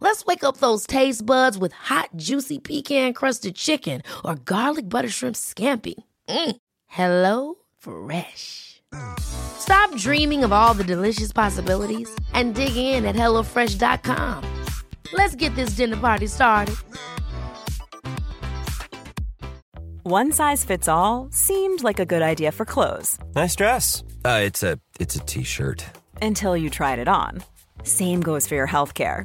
Let's wake up those taste buds with hot, juicy pecan crusted chicken or garlic butter shrimp scampi. Mm. Hello Fresh. Stop dreaming of all the delicious possibilities and dig in at HelloFresh.com. Let's get this dinner party started. One size fits all seemed like a good idea for clothes Nice dress. Uh, it's a it's a t-shirt. until you tried it on. Same goes for your healthcare.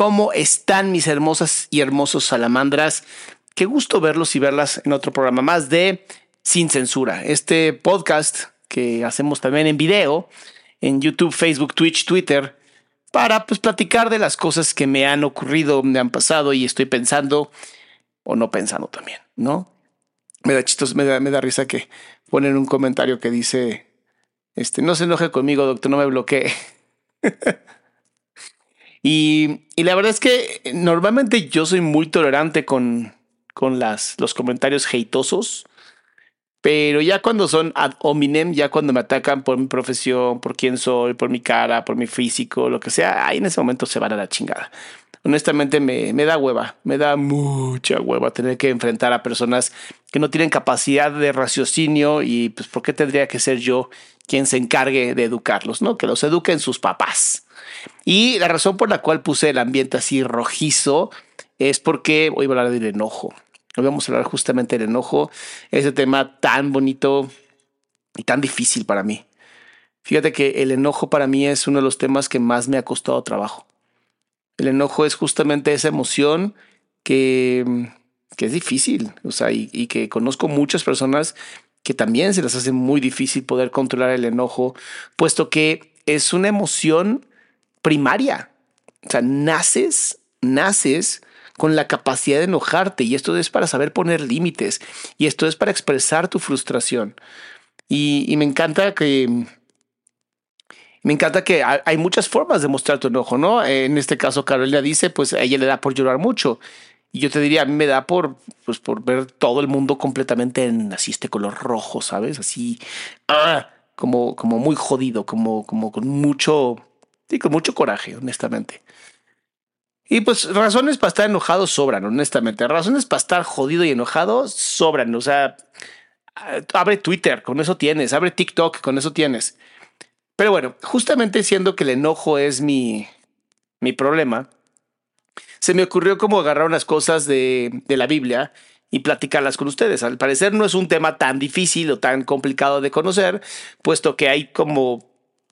¿Cómo están mis hermosas y hermosos salamandras? Qué gusto verlos y verlas en otro programa más de Sin Censura. Este podcast que hacemos también en video, en YouTube, Facebook, Twitch, Twitter, para pues platicar de las cosas que me han ocurrido, me han pasado y estoy pensando o no pensando también, ¿no? Me da chistos, me da, me da risa que ponen un comentario que dice, este, no se enoje conmigo, doctor, no me bloquee. y, la verdad es que normalmente yo soy muy tolerante con, con las, los comentarios heitosos, pero ya cuando son ad hominem, ya cuando me atacan por mi profesión, por quién soy, por mi cara, por mi físico, lo que sea, ahí en ese momento se van a la chingada. Honestamente me, me da hueva, me da mucha hueva tener que enfrentar a personas que no tienen capacidad de raciocinio y pues ¿por qué tendría que ser yo quien se encargue de educarlos, ¿no? Que los eduquen sus papás. Y la razón por la cual puse el ambiente así rojizo es porque hoy voy a hablar del enojo. Hoy vamos a hablar justamente del enojo, ese tema tan bonito y tan difícil para mí. Fíjate que el enojo para mí es uno de los temas que más me ha costado trabajo. El enojo es justamente esa emoción que, que es difícil, o sea, y, y que conozco muchas personas que también se les hace muy difícil poder controlar el enojo, puesto que es una emoción primaria. O sea, naces, naces con la capacidad de enojarte y esto es para saber poner límites y esto es para expresar tu frustración. Y, me encanta que me encanta que hay muchas formas de mostrar tu enojo, ¿no? En este caso, Carolina dice, pues a ella le da por llorar mucho. Y yo te diría, a mí me da por, pues, por ver todo el mundo completamente en así este color rojo, ¿sabes? Así, ah, como, como muy jodido, como, como con mucho, sí, con mucho coraje, honestamente. Y pues razones para estar enojado sobran, honestamente. Razones para estar jodido y enojado sobran. O sea, abre Twitter, con eso tienes. Abre TikTok, con eso tienes. Pero bueno, justamente siendo que el enojo es mi, mi problema, se me ocurrió como agarrar unas cosas de, de, la Biblia y platicarlas con ustedes. Al parecer no es un tema tan difícil o tan complicado de conocer, puesto que hay como,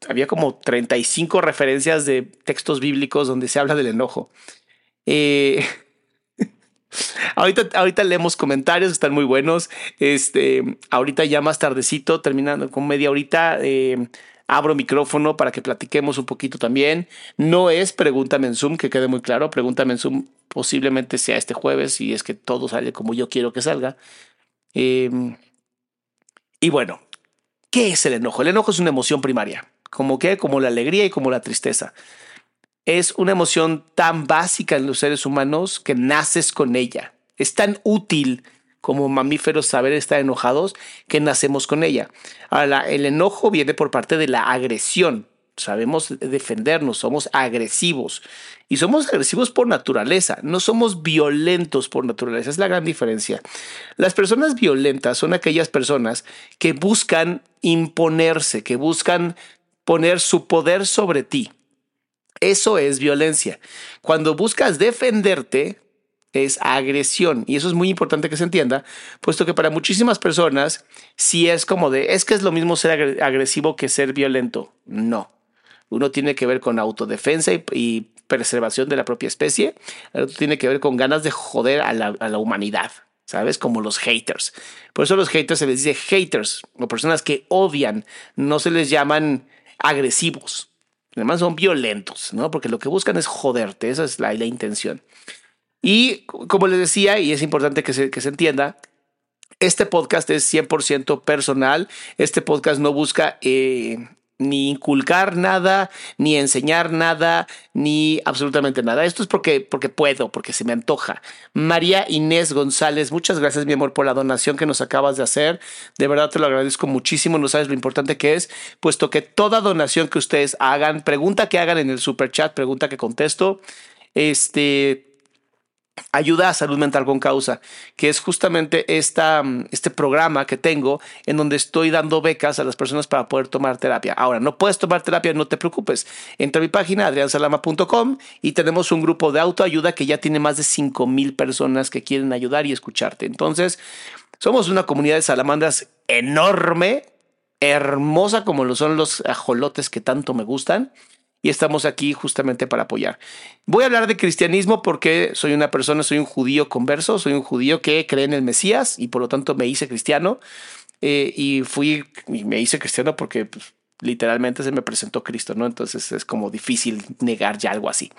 había como 35 referencias de textos bíblicos donde se habla del enojo. Eh, ahorita, leemos comentarios, están muy buenos. Este, ahorita ya más tardecito, terminando con media horita, eh, abro micrófono para que platiquemos un poquito también. No es Pregúntame en Zoom, que quede muy claro. Pregúntame en Zoom posiblemente sea este jueves y es que todo sale como yo quiero que salga. Eh, y bueno, ¿qué es el enojo? El enojo es una emoción primaria, como que como la alegría y como la tristeza. Es una emoción tan básica en los seres humanos que naces con ella. Es tan útil como mamíferos saber estar enojados que nacemos con ella. Ahora, el enojo viene por parte de la agresión. Sabemos defendernos, somos agresivos y somos agresivos por naturaleza, no somos violentos por naturaleza, es la gran diferencia. Las personas violentas son aquellas personas que buscan imponerse, que buscan poner su poder sobre ti. Eso es violencia. Cuando buscas defenderte, es agresión. Y eso es muy importante que se entienda, puesto que para muchísimas personas, si es como de, es que es lo mismo ser agresivo que ser violento. No. Uno tiene que ver con autodefensa y, preservación de la propia especie. El otro tiene que ver con ganas de joder a la, a la humanidad. ¿sabes? Como los haters. Por eso a los haters se les dice haters, o personas que odian, no se les llaman agresivos. Además son violentos, ¿no? Porque lo que buscan es joderte, esa es la, la intención. Y como les decía, y es importante que se, que se entienda, este podcast es 100% personal. Este podcast no busca eh, ni inculcar nada, ni enseñar nada, ni absolutamente nada. Esto es porque, porque puedo, porque se me antoja. María Inés González, muchas gracias, mi amor, por la donación que nos acabas de hacer. De verdad te lo agradezco muchísimo. No sabes lo importante que es, puesto que toda donación que ustedes hagan, pregunta que hagan en el super chat, pregunta que contesto. Este Ayuda a Salud Mental con Causa, que es justamente esta, mm, este programa que tengo en donde estoy dando becas a las personas para poder tomar terapia. Ahora, no puedes tomar terapia, no te preocupes. Entra a mi página adriansalama.com y tenemos un grupo de autoayuda que ya tiene más de 5 mil personas que quieren ayudar y escucharte. Entonces, somos una comunidad de salamandras enorme, hermosa como lo son los ajolotes que tanto me gustan y estamos aquí justamente para apoyar. Voy a hablar de cristianismo porque soy una persona, soy un judío converso, soy un judío que cree en el Mesías y por lo tanto me hice cristiano. Eh, y fui y me hice cristiano porque pues, literalmente se me presentó Cristo, ¿no? Entonces es como difícil negar ya algo así.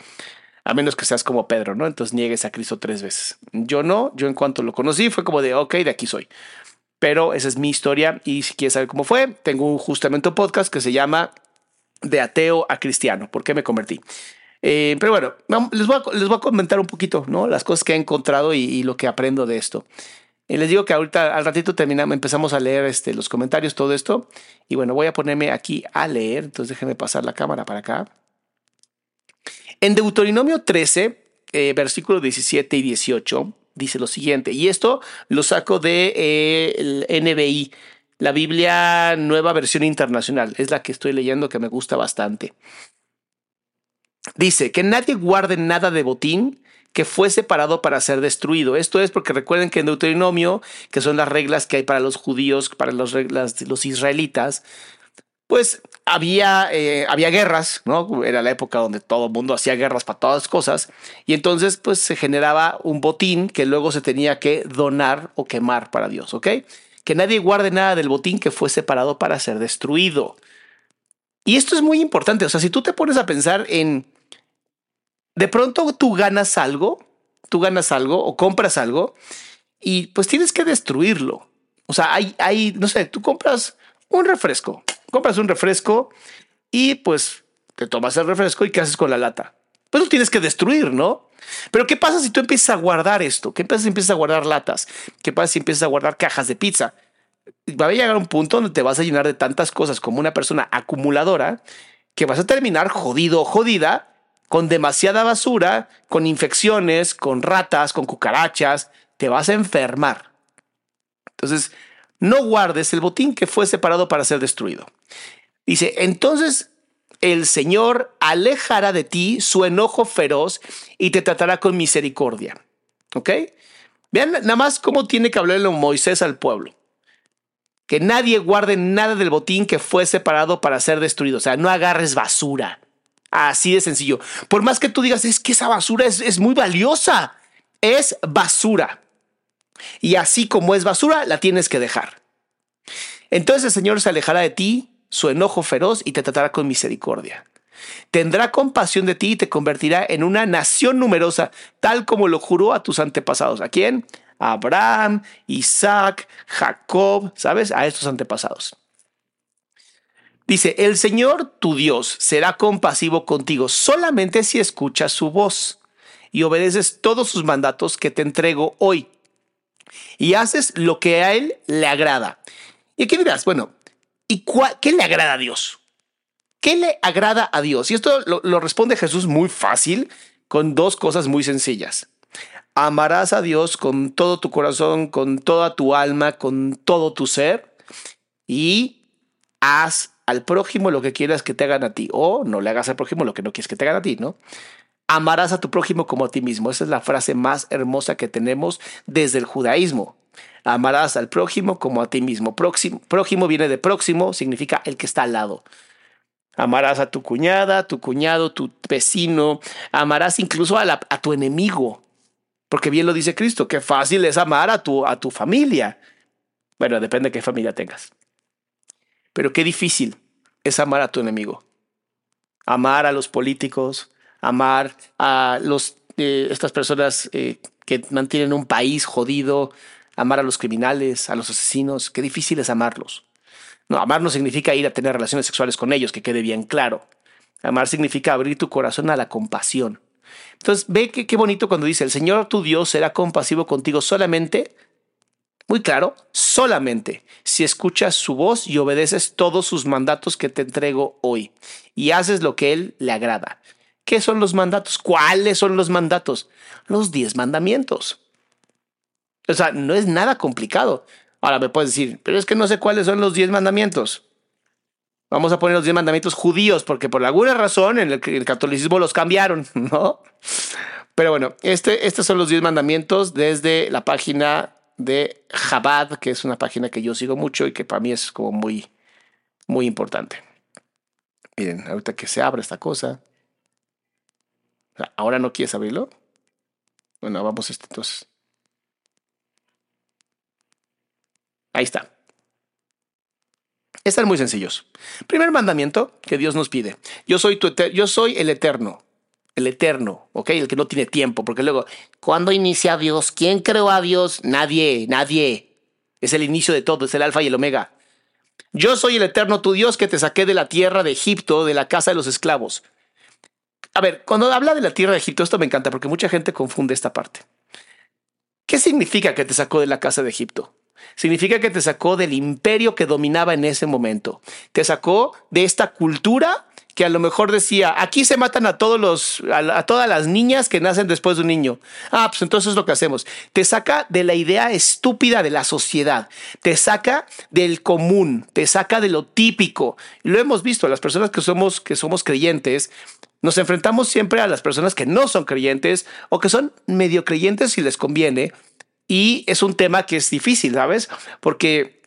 A menos que seas como Pedro, ¿no? Entonces niegues a Cristo tres veces. Yo no, yo en cuanto lo conocí fue como de, ok, de aquí soy. Pero esa es mi historia y si quieres saber cómo fue, tengo justamente un podcast que se llama de ateo a cristiano. ¿Por qué me convertí? Eh, pero bueno, les voy, a, comentar un poquito, ¿no? Las cosas que he encontrado y, lo que aprendo de esto. Y les digo que ahorita al ratito terminamos, empezamos a leer este, los comentarios, todo esto. Y bueno, voy a ponerme aquí a leer. Entonces déjenme pasar la cámara para acá. En Deuteronomio 13, eh, versículos 17 y 18, dice lo siguiente. Y esto lo saco de eh, NBI, la Biblia Nueva Versión Internacional es la que estoy leyendo que me gusta bastante. Dice que nadie guarde nada de botín que fue separado para ser destruido. Esto es porque recuerden que en Deuteronomio, que son las reglas que hay para los judíos, para los, los israelitas, pues había, eh, había guerras, ¿no? Era la época donde todo el mundo hacía guerras para todas cosas, y entonces pues se generaba un botín que luego se tenía que donar o quemar para Dios, ¿ok? Que nadie guarde nada del botín que fue separado para ser destruido. Y esto es muy importante, o sea, si tú te pones a pensar en, de pronto tú ganas algo, tú ganas algo o compras algo y pues tienes que destruirlo. O sea, hay, hay, no sé, tú compras un refresco, compras un refresco y pues te tomas el refresco y ¿qué haces con la lata? Pues lo tienes que destruir, ¿no? Pero ¿qué pasa si tú empiezas a guardar esto? ¿Qué pasa si empiezas a guardar latas? ¿Qué pasa si empiezas a guardar cajas de pizza? Va a llegar un punto donde te vas a llenar de tantas cosas como una persona acumuladora que vas a terminar jodido o jodida con demasiada basura, con infecciones, con ratas, con cucarachas. Te vas a enfermar. Entonces, no guardes el botín que fue separado para ser destruido. Dice, entonces el Señor alejará de ti su enojo feroz y te tratará con misericordia. ¿Ok? Vean nada más cómo tiene que hablarle Moisés al pueblo. Que nadie guarde nada del botín que fue separado para ser destruido. O sea, no agarres basura. Así de sencillo. Por más que tú digas, es que esa basura es, es muy valiosa. Es basura. Y así como es basura, la tienes que dejar. Entonces el Señor se alejará de ti su enojo feroz y te tratará con misericordia. Tendrá compasión de ti y te convertirá en una nación numerosa, tal como lo juró a tus antepasados. ¿A quién? Abraham, Isaac, Jacob, ¿sabes? A estos antepasados. Dice, el Señor tu Dios será compasivo contigo solamente si escuchas su voz y obedeces todos sus mandatos que te entrego hoy y haces lo que a Él le agrada. Y aquí dirás, bueno, ¿Y qué le agrada a Dios? ¿Qué le agrada a Dios? Y esto lo, responde Jesús muy fácil con dos cosas muy sencillas. Amarás a Dios con todo tu corazón, con toda tu alma, con todo tu ser y haz al prójimo lo que quieras que te hagan a ti o no le hagas al prójimo lo que no quieres que te hagan a ti, ¿no? amarás a tu prójimo como a ti mismo. Esa es la frase más hermosa que tenemos desde el judaísmo. Amarás al prójimo como a ti mismo. Prójimo viene de próximo, significa el que está al lado. Amarás a tu cuñada, tu cuñado, tu vecino. Amarás incluso a, a tu enemigo. Porque bien lo dice Cristo, que fácil es amar a tu, a tu familia. Bueno, depende de qué familia tengas. Pero qué difícil es amar a tu enemigo. Amar a los políticos, amar a los, eh, estas personas eh, que mantienen un país jodido, amar a los criminales, a los asesinos. Qué difícil es amarlos. No, amar no significa ir a tener relaciones sexuales con ellos, que quede bien claro. Amar significa abrir tu corazón a la compasión. Entonces, ve que qué bonito cuando dice, el Señor tu Dios será compasivo contigo solamente muy claro, solamente si escuchas su voz y obedeces todos sus mandatos que te entrego hoy y haces lo que Él le agrada. ¿Qué son los mandatos? ¿Cuáles son los mandatos? Los diez mandamientos. O sea, no es nada complicado. Ahora me puedes decir, pero es que no sé cuáles son los diez mandamientos. Vamos a poner los diez mandamientos judíos, porque por alguna razón en el, catolicismo los cambiaron, ¿no? Pero bueno, este, estos son los diez mandamientos desde la página de Chabad, que es una página que yo sigo mucho y que para mí es como muy, muy importante. Miren, ahorita que se abre esta cosa. ¿Ahora no quieres abrirlo? Bueno, vamos a este entonces. Ahí está. Están muy sencillos. Primer mandamiento que Dios nos pide. Yo soy, tu yo soy el eterno el eterno, ¿ok? El que no tiene tiempo, porque luego, ¿cuándo inicia Dios? ¿Quién creó a Dios? Nadie, nadie. Es el inicio de todo, es el alfa y el omega. Yo soy el eterno tu Dios que te saqué de la tierra de Egipto, de la casa de los esclavos. A ver, cuando habla de la tierra de Egipto, esto me encanta porque mucha gente confunde esta parte. ¿Qué significa que te sacó de la casa de Egipto? Significa que te sacó del imperio que dominaba en ese momento. Te sacó de esta cultura que a lo mejor decía, aquí se matan a todos los, a, todas las niñas que nacen después de un niño. Ah, pues entonces es lo que hacemos. Te saca de la idea estúpida de la sociedad, te saca del común, te saca de lo típico. Lo hemos visto, las personas que somos, que somos creyentes, nos enfrentamos siempre a las personas que no son creyentes o que son medio creyentes si les conviene. Y es un tema que es difícil, ¿sabes? Porque,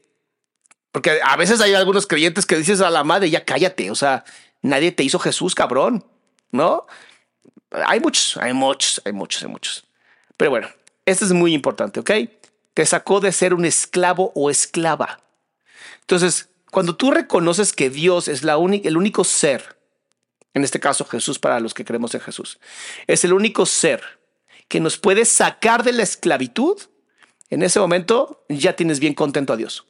porque a veces hay algunos creyentes que dices a la madre, ya cállate, o sea, Nadie te hizo Jesús, cabrón, ¿no? Hay muchos, hay muchos, hay muchos, hay muchos. Pero bueno, esto es muy importante, ¿ok? Te sacó de ser un esclavo o esclava. Entonces, cuando tú reconoces que Dios es la el único ser, en este caso Jesús para los que creemos en Jesús, es el único ser que nos puede sacar de la esclavitud, en ese momento ya tienes bien contento a Dios.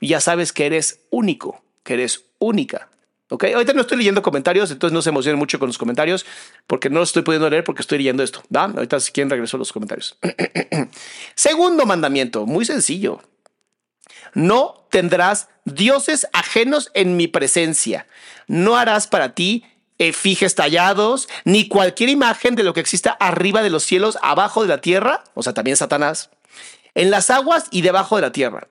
Ya sabes que eres único, que eres única. ¿Ok? Ahorita no estoy leyendo comentarios, entonces no se emocionen mucho con los comentarios, porque no los estoy pudiendo leer porque estoy leyendo esto. ¿va? Ahorita si quieren regreso a los comentarios. Segundo mandamiento, muy sencillo. No tendrás dioses ajenos en mi presencia. No harás para ti efigies tallados, ni cualquier imagen de lo que exista arriba de los cielos, abajo de la tierra, o sea, también Satanás, en las aguas y debajo de la tierra.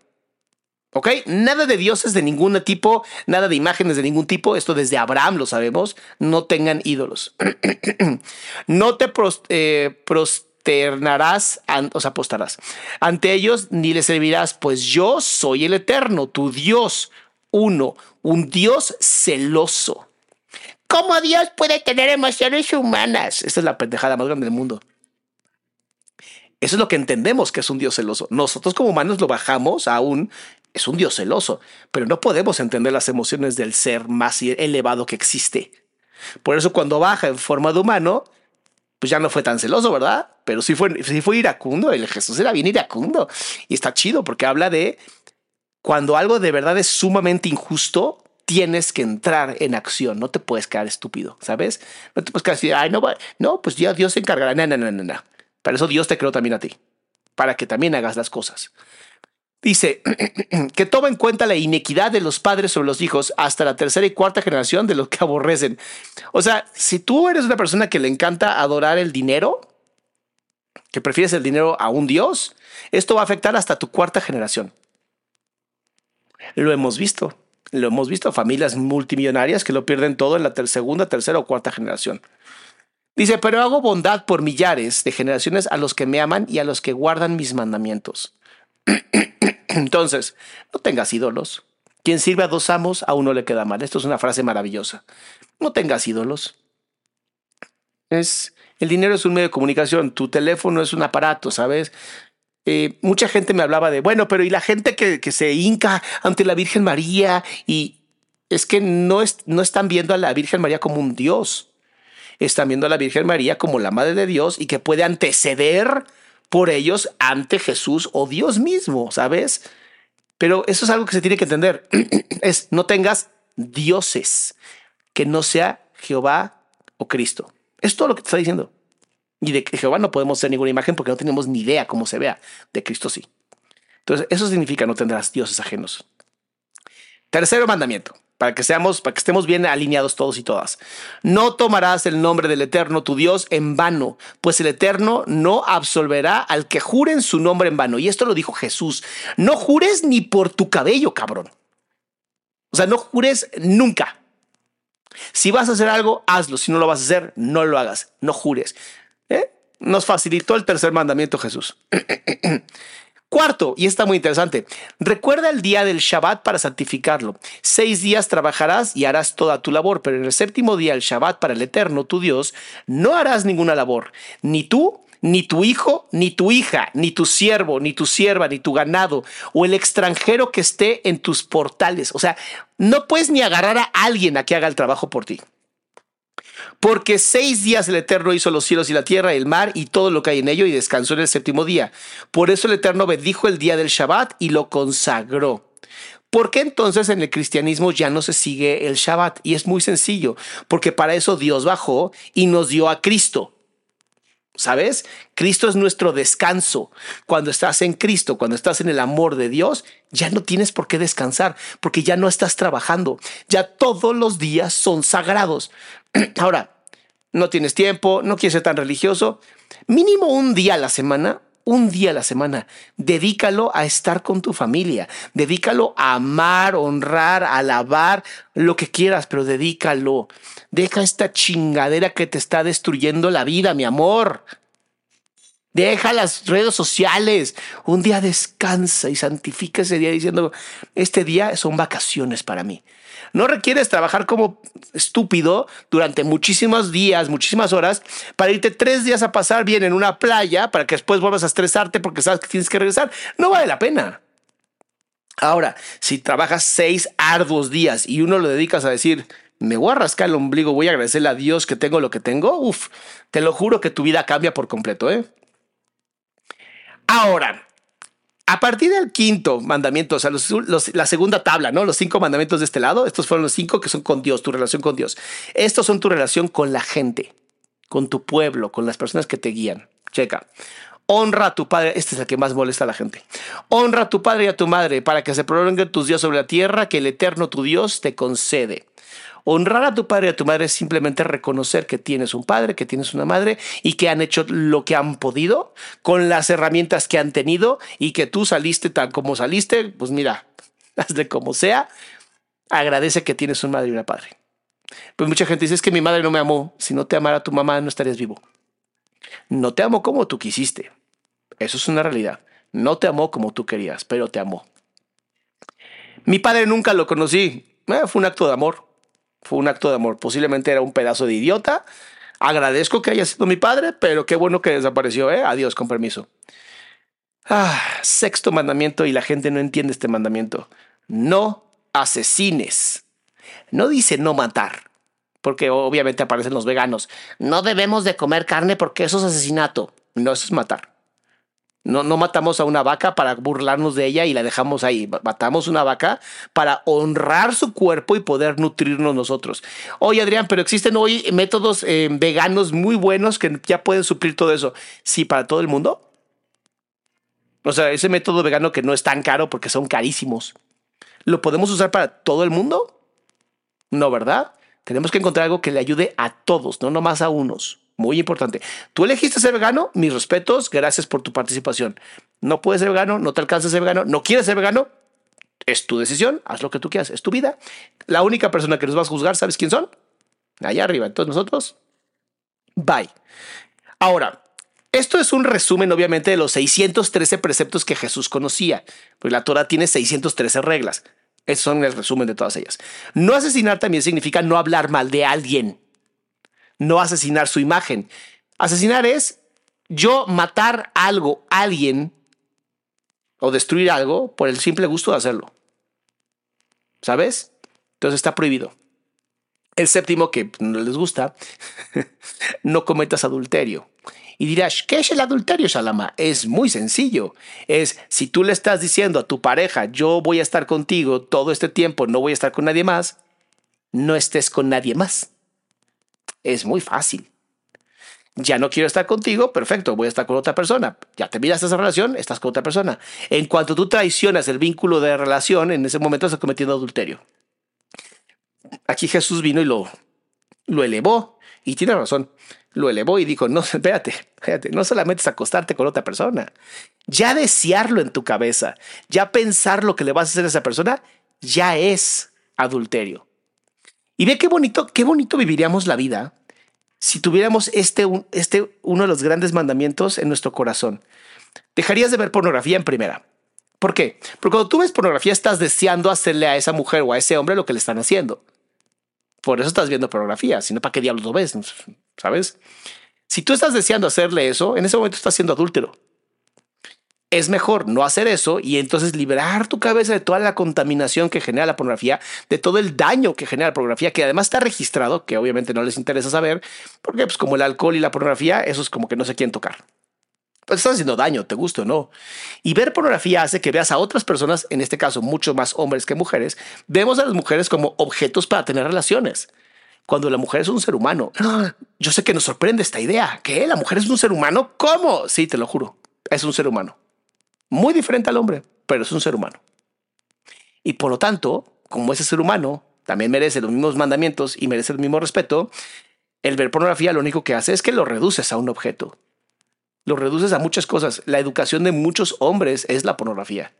¿Ok? Nada de dioses de ningún tipo, nada de imágenes de ningún tipo. Esto desde Abraham lo sabemos. No tengan ídolos. no te eh, prosternarás, o sea, apostarás ante ellos ni les servirás, pues yo soy el eterno, tu Dios, uno, un Dios celoso. ¿Cómo Dios puede tener emociones humanas? Esta es la pendejada más grande del mundo. Eso es lo que entendemos que es un Dios celoso. Nosotros como humanos lo bajamos a un es un Dios celoso, pero no podemos entender las emociones del ser más elevado que existe. Por eso cuando baja en forma de humano, pues ya no fue tan celoso, ¿verdad? Pero sí fue, sí fue iracundo, el Jesús era bien iracundo. Y está chido porque habla de cuando algo de verdad es sumamente injusto, tienes que entrar en acción, no te puedes quedar estúpido, ¿sabes? No te puedes quedar así, ay, no, no, pues ya Dios se encargará, no, no, no, no, no. Para eso Dios te creó también a ti, para que también hagas las cosas. Dice que toma en cuenta la inequidad de los padres sobre los hijos hasta la tercera y cuarta generación de los que aborrecen. O sea, si tú eres una persona que le encanta adorar el dinero, que prefieres el dinero a un Dios, esto va a afectar hasta tu cuarta generación. Lo hemos visto. Lo hemos visto, familias multimillonarias que lo pierden todo en la segunda, tercera o cuarta generación. Dice, pero hago bondad por millares de generaciones a los que me aman y a los que guardan mis mandamientos. Entonces, no tengas ídolos. Quien sirve a dos amos, a uno le queda mal. Esto es una frase maravillosa. No tengas ídolos. Es, el dinero es un medio de comunicación, tu teléfono es un aparato, ¿sabes? Eh, mucha gente me hablaba de, bueno, pero ¿y la gente que, que se hinca ante la Virgen María? Y es que no, es, no están viendo a la Virgen María como un Dios. Están viendo a la Virgen María como la Madre de Dios y que puede anteceder por ellos ante Jesús o Dios mismo, ¿sabes? Pero eso es algo que se tiene que entender. es no tengas dioses que no sea Jehová o Cristo. Es todo lo que te está diciendo. Y de Jehová no podemos hacer ninguna imagen porque no tenemos ni idea cómo se vea. De Cristo sí. Entonces, eso significa no tendrás dioses ajenos. Tercero mandamiento, para que seamos, para que estemos bien alineados todos y todas. No tomarás el nombre del Eterno tu Dios en vano, pues el Eterno no absolverá al que jure en su nombre en vano. Y esto lo dijo Jesús. No jures ni por tu cabello, cabrón. O sea, no jures nunca. Si vas a hacer algo, hazlo. Si no lo vas a hacer, no lo hagas. No jures. ¿Eh? Nos facilitó el tercer mandamiento Jesús. Cuarto, y está muy interesante, recuerda el día del Shabbat para santificarlo. Seis días trabajarás y harás toda tu labor, pero en el séptimo día, el Shabbat para el Eterno, tu Dios, no harás ninguna labor, ni tú, ni tu hijo, ni tu hija, ni tu siervo, ni tu sierva, ni tu ganado, o el extranjero que esté en tus portales. O sea, no puedes ni agarrar a alguien a que haga el trabajo por ti. Porque seis días el Eterno hizo los cielos y la tierra, el mar y todo lo que hay en ello y descansó en el séptimo día. Por eso el Eterno bendijo el día del Shabbat y lo consagró. ¿Por qué entonces en el cristianismo ya no se sigue el Shabbat? Y es muy sencillo, porque para eso Dios bajó y nos dio a Cristo. ¿Sabes? Cristo es nuestro descanso. Cuando estás en Cristo, cuando estás en el amor de Dios, ya no tienes por qué descansar, porque ya no estás trabajando. Ya todos los días son sagrados. Ahora, no tienes tiempo, no quieres ser tan religioso. Mínimo un día a la semana, un día a la semana, dedícalo a estar con tu familia, dedícalo a amar, honrar, alabar, lo que quieras, pero dedícalo. Deja esta chingadera que te está destruyendo la vida, mi amor. Deja las redes sociales. Un día descansa y santifica ese día diciendo, este día son vacaciones para mí. No requieres trabajar como estúpido durante muchísimos días, muchísimas horas, para irte tres días a pasar bien en una playa para que después vuelvas a estresarte porque sabes que tienes que regresar. No vale la pena. Ahora, si trabajas seis arduos días y uno lo dedicas a decir, me voy a rascar el ombligo, voy a agradecerle a Dios que tengo lo que tengo, uf, te lo juro que tu vida cambia por completo, ¿eh? Ahora, a partir del quinto mandamiento, o sea, la segunda tabla, ¿no? Los cinco mandamientos de este lado, estos fueron los cinco que son con Dios, tu relación con Dios. Estos son tu relación con la gente, con tu pueblo, con las personas que te guían. Checa. Honra a tu padre, este es el que más molesta a la gente. Honra a tu padre y a tu madre para que se prolonguen tus días sobre la tierra que el eterno tu Dios te concede. Honrar a tu padre y a tu madre es simplemente reconocer que tienes un padre, que tienes una madre y que han hecho lo que han podido con las herramientas que han tenido y que tú saliste tal como saliste. Pues mira, hazle como sea, agradece que tienes un madre y una padre. Pues mucha gente dice es que mi madre no me amó. Si no te amara tu mamá, no estarías vivo. No te amó como tú quisiste. Eso es una realidad. No te amó como tú querías, pero te amó. Mi padre nunca lo conocí. Eh, fue un acto de amor. Fue un acto de amor. Posiblemente era un pedazo de idiota. Agradezco que haya sido mi padre, pero qué bueno que desapareció. ¿eh? Adiós, con permiso. Ah, sexto mandamiento y la gente no entiende este mandamiento. No asesines. No dice no matar, porque obviamente aparecen los veganos. No debemos de comer carne porque eso es asesinato. No, eso es matar. No, no matamos a una vaca para burlarnos de ella y la dejamos ahí. Matamos una vaca para honrar su cuerpo y poder nutrirnos nosotros. Oye, Adrián, pero existen hoy métodos eh, veganos muy buenos que ya pueden suplir todo eso. Sí, para todo el mundo. O sea, ese método vegano que no es tan caro porque son carísimos. ¿Lo podemos usar para todo el mundo? No, ¿verdad? Tenemos que encontrar algo que le ayude a todos, no nomás a unos. Muy importante. Tú elegiste ser vegano, mis respetos, gracias por tu participación. No puedes ser vegano, no te alcanza a ser vegano, no quieres ser vegano, es tu decisión, haz lo que tú quieras, es tu vida. La única persona que nos vas a juzgar, ¿sabes quién son? Allá arriba. Entonces nosotros, Bye. Ahora, esto es un resumen, obviamente, de los 613 preceptos que Jesús conocía, pues la Torah tiene 613 reglas. Esos son el resumen de todas ellas. No asesinar también significa no hablar mal de alguien, no asesinar su imagen. Asesinar es yo matar algo, alguien, o destruir algo por el simple gusto de hacerlo. ¿Sabes? Entonces está prohibido. El séptimo, que no les gusta, no cometas adulterio. Y dirás, ¿qué es el adulterio, Salama? Es muy sencillo. Es si tú le estás diciendo a tu pareja, yo voy a estar contigo todo este tiempo, no voy a estar con nadie más, no estés con nadie más. Es muy fácil. Ya no quiero estar contigo, perfecto, voy a estar con otra persona. Ya terminaste esa relación, estás con otra persona. En cuanto tú traicionas el vínculo de relación, en ese momento estás cometiendo adulterio. Aquí Jesús vino y lo, lo elevó. Y tiene razón. Lo elevó y dijo, no, espérate, espérate, no solamente es acostarte con otra persona. Ya desearlo en tu cabeza, ya pensar lo que le vas a hacer a esa persona, ya es adulterio. Y ve qué bonito, qué bonito viviríamos la vida si tuviéramos este, este uno de los grandes mandamientos en nuestro corazón. Dejarías de ver pornografía en primera. ¿Por qué? Porque cuando tú ves pornografía estás deseando hacerle a esa mujer o a ese hombre lo que le están haciendo. Por eso estás viendo pornografía, si no, ¿para qué diablos lo ves? ¿Sabes? Si tú estás deseando hacerle eso, en ese momento estás siendo adúltero. Es mejor no hacer eso y entonces liberar tu cabeza de toda la contaminación que genera la pornografía, de todo el daño que genera la pornografía, que además está registrado, que obviamente no les interesa saber, porque pues como el alcohol y la pornografía, eso es como que no se quieren tocar pues estás haciendo daño, te guste o no. Y ver pornografía hace que veas a otras personas, en este caso mucho más hombres que mujeres, vemos a las mujeres como objetos para tener relaciones. Cuando la mujer es un ser humano. Yo sé que nos sorprende esta idea. ¿Qué? ¿La mujer es un ser humano? ¿Cómo? Sí, te lo juro. Es un ser humano. Muy diferente al hombre, pero es un ser humano. Y por lo tanto, como ese ser humano también merece los mismos mandamientos y merece el mismo respeto, el ver pornografía lo único que hace es que lo reduces a un objeto lo reduces a muchas cosas. La educación de muchos hombres es la pornografía.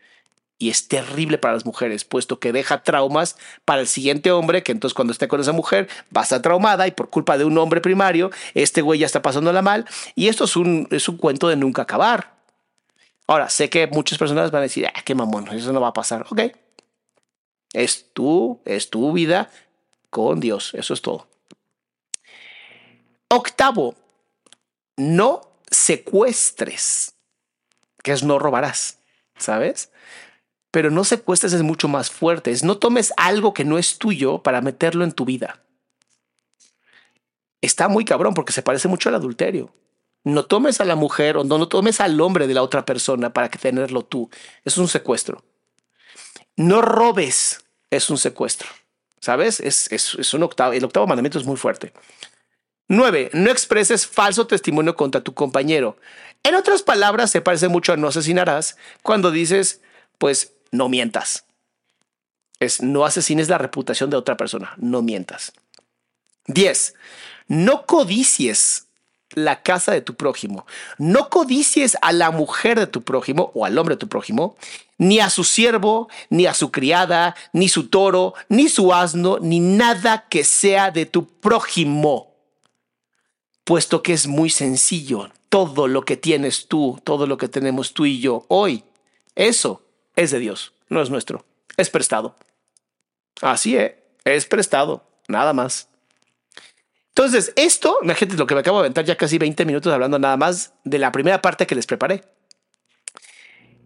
Y es terrible para las mujeres, puesto que deja traumas para el siguiente hombre, que entonces cuando esté con esa mujer va a estar traumada y por culpa de un hombre primario, este güey ya está pasándola mal. Y esto es un, es un cuento de nunca acabar. Ahora, sé que muchas personas van a decir, ah, qué mamón, eso no va a pasar. Ok. Es tú, es tu vida con Dios. Eso es todo. Octavo, no secuestres, que es no robarás, ¿sabes? Pero no secuestres es mucho más fuerte, es no tomes algo que no es tuyo para meterlo en tu vida. Está muy cabrón porque se parece mucho al adulterio. No tomes a la mujer o no, no tomes al hombre de la otra persona para que tenerlo tú. Es un secuestro. No robes es un secuestro. ¿Sabes? Es, es, es un octavo. El octavo mandamiento es muy fuerte. 9. No expreses falso testimonio contra tu compañero. En otras palabras, se parece mucho a no asesinarás cuando dices, pues no mientas. Es no asesines la reputación de otra persona, no mientas. 10. No codicies la casa de tu prójimo. No codicies a la mujer de tu prójimo o al hombre de tu prójimo, ni a su siervo, ni a su criada, ni su toro, ni su asno, ni nada que sea de tu prójimo puesto que es muy sencillo. Todo lo que tienes tú, todo lo que tenemos tú y yo hoy, eso es de Dios, no es nuestro, es prestado. Así es, es prestado, nada más. Entonces, esto, la gente, lo que me acabo de aventar ya casi 20 minutos hablando nada más de la primera parte que les preparé.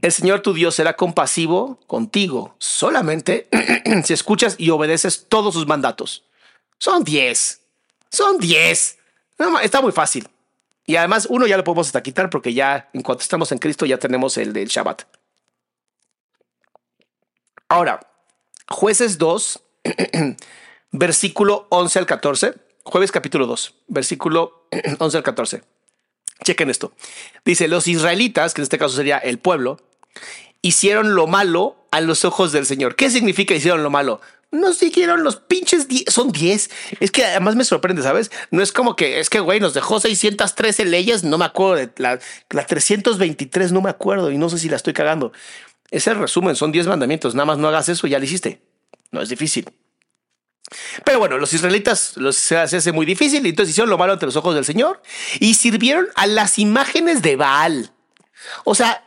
El Señor tu Dios será compasivo contigo solamente si escuchas y obedeces todos sus mandatos. Son 10. Son 10 está muy fácil. Y además, uno ya lo podemos hasta quitar porque ya en cuanto estamos en Cristo ya tenemos el del Shabbat. Ahora, jueces 2, versículo 11 al 14. Jueves capítulo 2, versículo 11 al 14. Chequen esto. Dice, los israelitas, que en este caso sería el pueblo, hicieron lo malo a los ojos del Señor. ¿Qué significa hicieron lo malo? nos siguieron los pinches son 10. Es que además me sorprende, ¿sabes? No es como que, es que, güey, nos dejó 613 leyes, no me acuerdo de la, la 323, no me acuerdo y no sé si la estoy cagando. Ese resumen, son 10 mandamientos, nada más no hagas eso, ya lo hiciste. No es difícil. Pero bueno, los israelitas los, se hace muy difícil y entonces hicieron lo malo ante los ojos del Señor y sirvieron a las imágenes de Baal. O sea,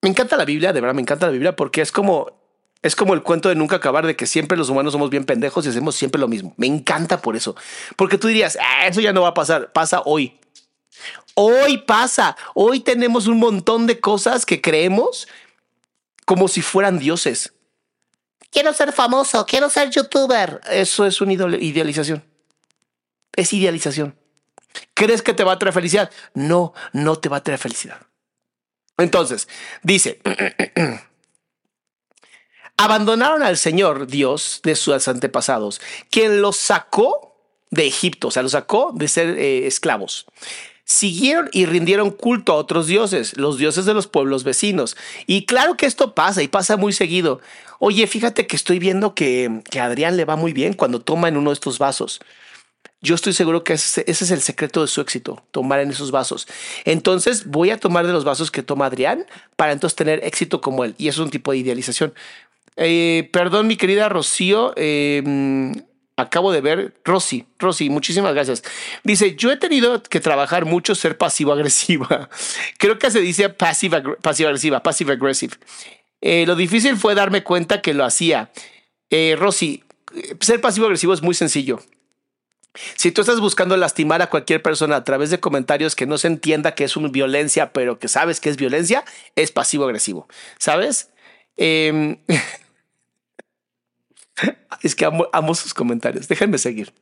me encanta la Biblia, de verdad me encanta la Biblia porque es como es como el cuento de nunca acabar de que siempre los humanos somos bien pendejos y hacemos siempre lo mismo. Me encanta por eso. Porque tú dirías, ah, eso ya no va a pasar, pasa hoy. Hoy pasa, hoy tenemos un montón de cosas que creemos como si fueran dioses. Quiero ser famoso, quiero ser youtuber. Eso es una idealización. Es idealización. ¿Crees que te va a traer felicidad? No, no te va a traer felicidad. Entonces, dice, abandonaron al Señor Dios de sus antepasados, quien los sacó de Egipto, o sea, los sacó de ser eh, esclavos. Siguieron y rindieron culto a otros dioses, los dioses de los pueblos vecinos. Y claro que esto pasa y pasa muy seguido. Oye, fíjate que estoy viendo que, que a Adrián le va muy bien cuando toma en uno de estos vasos. Yo estoy seguro que ese, es el secreto de su éxito, tomar en esos vasos. Entonces voy a tomar de los vasos que toma Adrián para entonces tener éxito como él. Y eso es un tipo de idealización. Eh, perdón, mi querida Rocío. Eh, acabo de ver, Rosy, Rosy, muchísimas gracias. Dice, yo he tenido que trabajar mucho ser pasivo-agresiva. Creo que se dice pasivo-agresiva, passive-aggressive. Eh, lo difícil fue darme cuenta que lo hacía. Rosy, ser pasivo-agresivo es muy sencillo. Si tú estás buscando lastimar a cualquier persona a través de comentarios que no se entienda que es una violencia, pero que sabes que es violencia, es pasivo-agresivo. ¿Sabes? Em, es que amo, sus comentarios. Déjenme seguir.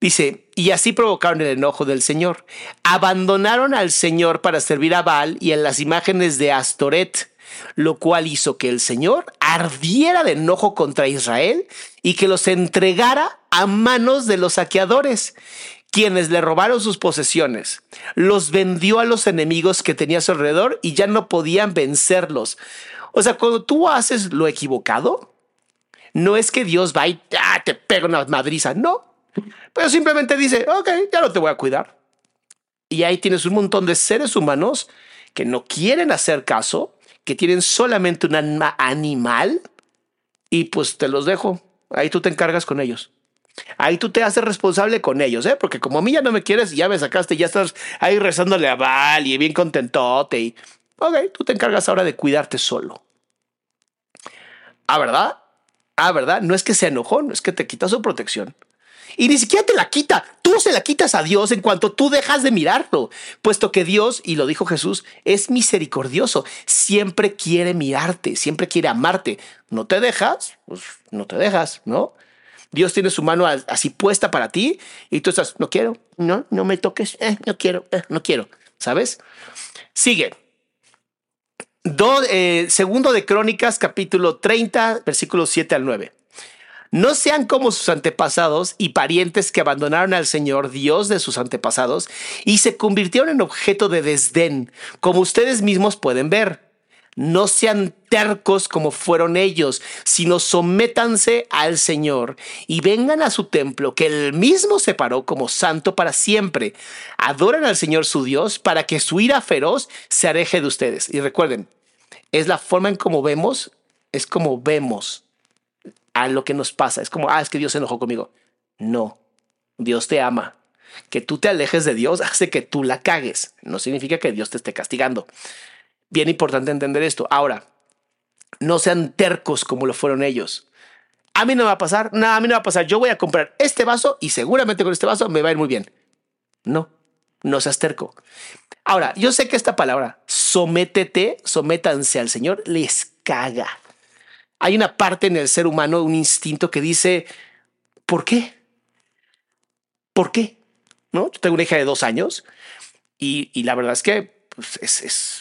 Dice, y así provocaron el enojo del Señor. Abandonaron al Señor para servir a Baal y en las imágenes de Astoret lo cual hizo que el Señor ardiera de enojo contra Israel y que los entregara a manos de los saqueadores, quienes le robaron sus posesiones. Los vendió a los enemigos que tenía a su alrededor y ya no podían vencerlos. O sea, cuando tú haces lo equivocado, no es que Dios va y ah, te pega una madriza, no. Pero simplemente dice, ok, ya no te voy a cuidar. Y ahí tienes un montón de seres humanos que no quieren hacer caso que tienen solamente un alma animal y pues te los dejo. Ahí tú te encargas con ellos. Ahí tú te haces responsable con ellos, ¿eh? Porque como a mí ya no me quieres, ya me sacaste, ya estás ahí rezándole a Val y bien contentote y... Ok, tú te encargas ahora de cuidarte solo. Ah, ¿verdad? Ah, ¿verdad? No es que sea enojón, es que te quita su protección y ni siquiera te la quita. Tú se la quitas a Dios en cuanto tú dejas de mirarlo, puesto que Dios, y lo dijo Jesús, es misericordioso. Siempre quiere mirarte, siempre quiere amarte. No te dejas, pues no te dejas, ¿no? Dios tiene su mano así puesta para ti y tú estás, no quiero, no, no me toques, eh, no quiero, eh, no quiero, ¿sabes? Sigue. Eh, segundo de Crónicas, capítulo 30, versículos 7 al 9. No sean como sus antepasados y parientes que abandonaron al Señor, Dios de sus antepasados, y se convirtieron en objeto de desdén, como ustedes mismos pueden ver. No sean tercos como fueron ellos, sino sométanse al Señor y vengan a su templo que él mismo separó como santo para siempre. Adoren al Señor su Dios para que su ira feroz se aleje de ustedes. Y recuerden, es la forma en cómo vemos, es como vemos a lo que nos pasa. Es como, ah, es que Dios se enojó conmigo. No, Dios te ama. Que tú te alejes de Dios hace que tú la cagues. No significa que Dios te esté castigando. Bien importante entender esto. Ahora, no sean tercos como lo fueron ellos. A mí no me va a pasar, nada, a mí no va a pasar. Yo voy a comprar este vaso y seguramente con este vaso me va a ir muy bien. No, no seas terco. Ahora, yo sé que esta palabra, sométete, sométanse al Señor, les caga hay una parte en el ser humano, un instinto que dice, ¿por qué? ¿Por qué? ¿No? Yo tengo una hija de dos años y, la verdad es que pues, es, es,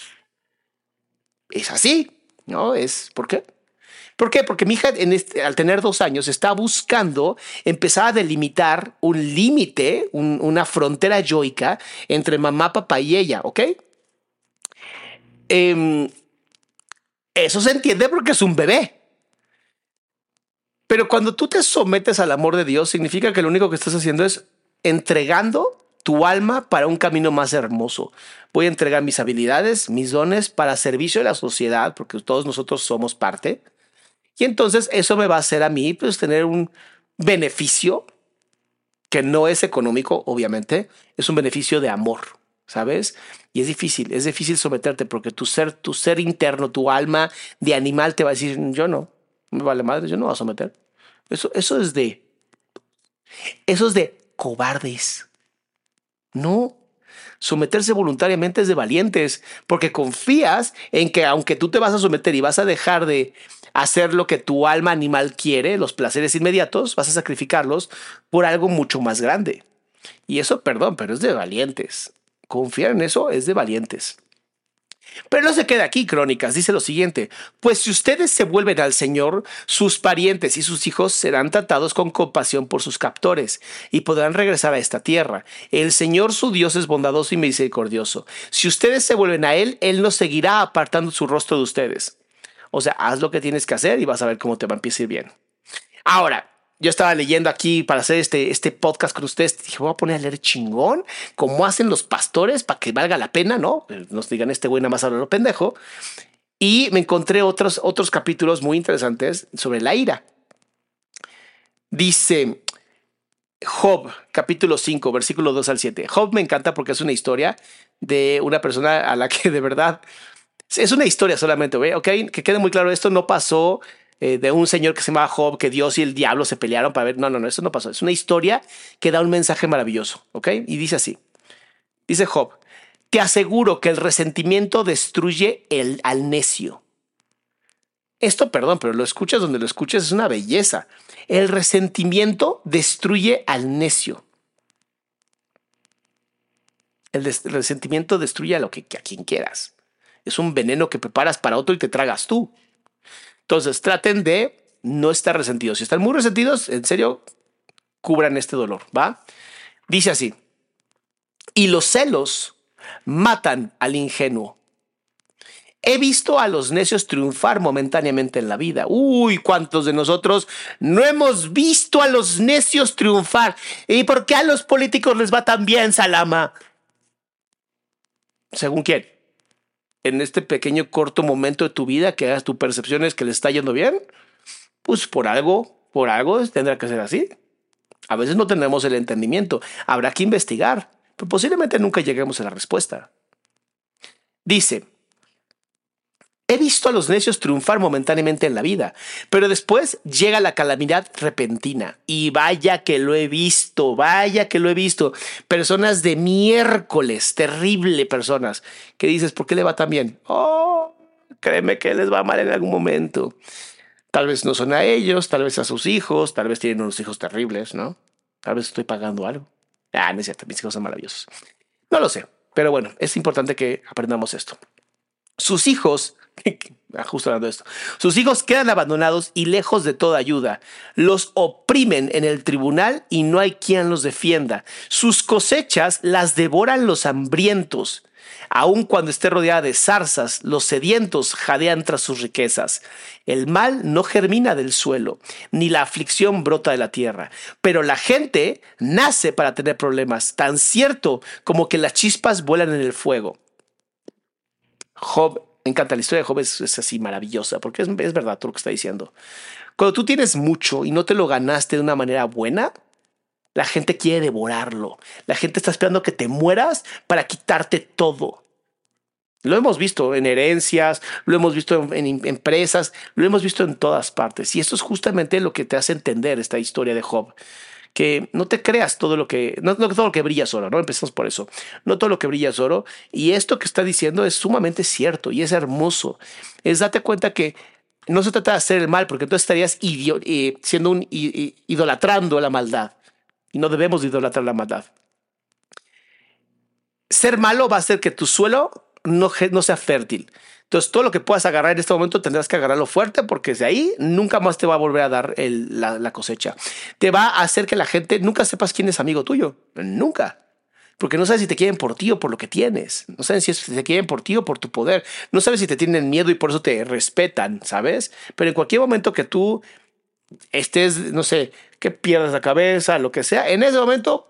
es, así, ¿no? Es, ¿por qué? ¿Por qué? Porque mi hija este, al tener dos años está buscando empezar a delimitar un límite, una frontera yoica entre mamá, papá y ella, ¿ok? Em, eso se entiende porque es un bebé. Pero cuando tú te sometes al amor de Dios, significa que lo único que estás haciendo es entregando tu alma para un camino más hermoso. Voy a entregar mis habilidades, mis dones para servicio de la sociedad, porque todos nosotros somos parte. Y entonces eso me va a hacer a mí pues tener un, beneficio que no es económico, obviamente, es un beneficio de amor, ¿sabes? Y es difícil, es difícil someterte porque tu ser, tu ser interno, tu alma de animal te va a decir, yo no, me vale madre, yo no voy a someter. Eso, eso es de, eso es de cobardes. No, someterse voluntariamente es de valientes, porque confías en que aunque tú te vas a someter y vas a dejar de hacer lo que tu alma animal quiere, los placeres inmediatos, vas a sacrificarlos por algo mucho más grande. Y eso, perdón, pero es de valientes. Confiar en eso es de valientes. Pero no se queda aquí, Crónicas. Dice lo siguiente, pues si ustedes se vuelven al Señor, sus parientes y sus hijos serán tratados con compasión por sus captores y podrán regresar a esta tierra. El Señor su Dios es bondadoso y misericordioso. Si ustedes se vuelven a Él, Él no seguirá apartando su rostro de ustedes. O sea, haz lo que tienes que hacer y vas a ver cómo te va a empezar bien. Ahora, yo estaba leyendo aquí para hacer este, este podcast con ustedes. Dije, voy a poner a leer chingón, como hacen los pastores para que valga la pena, ¿no? Eh, nos digan este güey nada más habla lo pendejo. Y me encontré otros, otros capítulos muy interesantes sobre la ira. Dice Job, capítulo 5, versículo 2 al 7. Job me encanta porque es una historia de una persona a la que de verdad es una historia solamente, ¿ok? Que quede muy claro, esto no pasó eh, de un señor que se llamaba Job, que Dios y el diablo se pelearon para ver. No, no, no, eso no pasó. Es una historia que da un mensaje maravilloso, ¿ok? Y dice así. Dice Job, te aseguro que el resentimiento destruye el, al necio. Esto, perdón, pero lo escuchas donde lo escuchas, es una belleza. El resentimiento destruye al necio. El, resentimiento destruye a lo que a quien quieras. Es un veneno que preparas para otro y te tragas tú. Entonces traten de no estar resentidos. Si están muy resentidos, en serio, cubran este dolor, ¿va? Dice así, y los celos matan al ingenuo. He visto a los necios triunfar momentáneamente en la vida. Uy, ¿cuántos de nosotros no hemos visto a los necios triunfar? ¿Y por qué a los políticos les va tan bien, Salama? ¿Según quién? En este pequeño corto momento de tu vida que hagas tu percepción es que le está yendo bien, pues por algo, por algo tendrá que ser así. A veces no tenemos el entendimiento, habrá que investigar, pero posiblemente nunca lleguemos a la respuesta. Dice, He visto a los necios triunfar momentáneamente en la vida, pero después llega la calamidad repentina. Y vaya que lo he visto, vaya que lo he visto. Personas de miércoles, terrible personas, que dices, ¿por qué le va tan bien? Oh, créeme que les va mal en algún momento. Tal vez no son a ellos, tal vez a sus hijos, tal vez tienen unos hijos terribles, ¿no? Tal vez estoy pagando algo. Ah, no es cierto, mis hijos son maravillosos. No lo sé, pero bueno, es importante que aprendamos esto. Sus hijos justo hablando de esto. Sus hijos quedan abandonados y lejos de toda ayuda. Los oprimen en el tribunal y no hay quien los defienda. Sus cosechas las devoran los hambrientos. Aun cuando esté rodeada de zarzas, los sedientos jadean tras sus riquezas. El mal no germina del suelo, ni la aflicción brota de la tierra. Pero la gente nace para tener problemas, tan cierto como que las chispas vuelan en el fuego. Job me encanta la historia de Job, es, así maravillosa, porque es, verdad todo lo que está diciendo. Cuando tú tienes mucho y no te lo ganaste de una manera buena, la gente quiere devorarlo. La gente está esperando que te mueras para quitarte todo. Lo hemos visto en herencias, lo hemos visto en, en, empresas, lo hemos visto en todas partes. Y esto es justamente lo que te hace entender esta historia de Job que no te creas todo lo que, no, todo lo que brilla es oro, ¿no? Empezamos por eso. No todo lo que brilla es oro. Y esto que está diciendo es sumamente cierto y es hermoso. Es date cuenta que no se trata de hacer el mal, porque tú estarías eh, siendo un idolatrando la maldad. Y no debemos idolatrar la maldad. Ser malo va a hacer que tu suelo no, no sea fértil. Entonces, todo lo que puedas agarrar en este momento tendrás que agarrarlo fuerte porque de ahí nunca más te va a volver a dar la, cosecha. Te va a hacer que la gente nunca sepas quién es amigo tuyo. Nunca. Porque no sabes si te quieren por ti o por lo que tienes. No sabes si te quieren por ti o por tu poder. No sabes si te tienen miedo y por eso te respetan, ¿sabes? Pero en cualquier momento que tú estés, no sé, que pierdas la cabeza, lo que sea, en ese momento,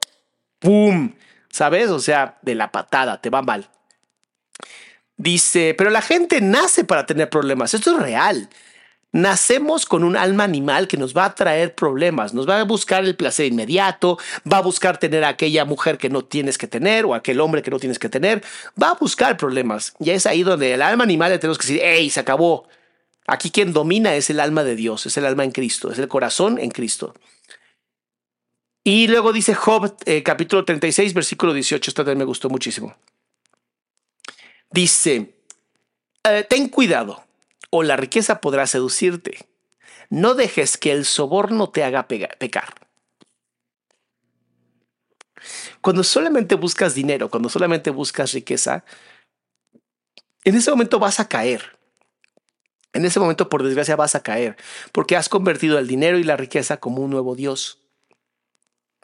¡pum! ¿Sabes? O sea, de la patada, te va mal. Dice, pero la gente nace para tener problemas. Esto es real. Nacemos con un alma animal que nos va a traer problemas, nos va a buscar el placer inmediato, va a buscar tener a aquella mujer que no tienes que tener o aquel hombre que no tienes que tener, va a buscar problemas. Y es ahí donde el alma animal le tenemos que decir, hey, se acabó. Aquí quien domina es el alma de Dios, es el alma en Cristo, es el corazón en Cristo. Y luego dice Job, eh, capítulo 36, versículo 18, esta también me gustó muchísimo. Dice, eh, ten cuidado o la riqueza podrá seducirte. No dejes que el soborno te haga pecar. Cuando solamente buscas dinero, cuando solamente buscas riqueza, en ese momento vas a caer. En ese momento, por desgracia, vas a caer, porque has convertido el dinero y la riqueza como un nuevo Dios.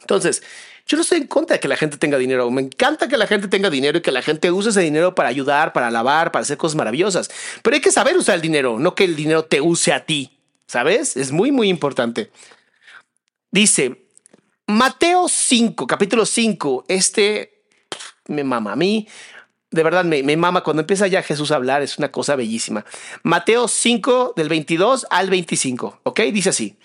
Entonces, yo no estoy en contra de que la gente tenga dinero. Me encanta que la gente tenga dinero y que la gente use ese dinero para ayudar, para lavar, para hacer cosas maravillosas. Pero hay que saber usar el dinero, no que el dinero te use a ti. ¿Sabes? Es muy, muy importante. Dice Mateo 5, capítulo 5. Este me mama a mí. De verdad, me, me mama cuando empieza ya Jesús a hablar, es una cosa bellísima. Mateo 5, del 22 al 25, ¿ok? Dice así,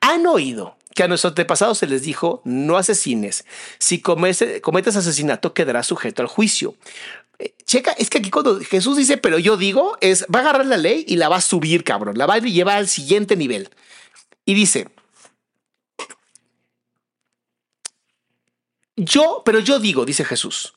han oído que a nuestros antepasados se les dijo, no asesines. Si cometes, asesinato, quedarás sujeto al juicio. Eh, checa, es que aquí cuando Jesús dice, pero yo digo, es, va a agarrar la ley y la va a subir, cabrón. La va a llevar al siguiente nivel. Y dice, yo, pero yo digo, dice Jesús,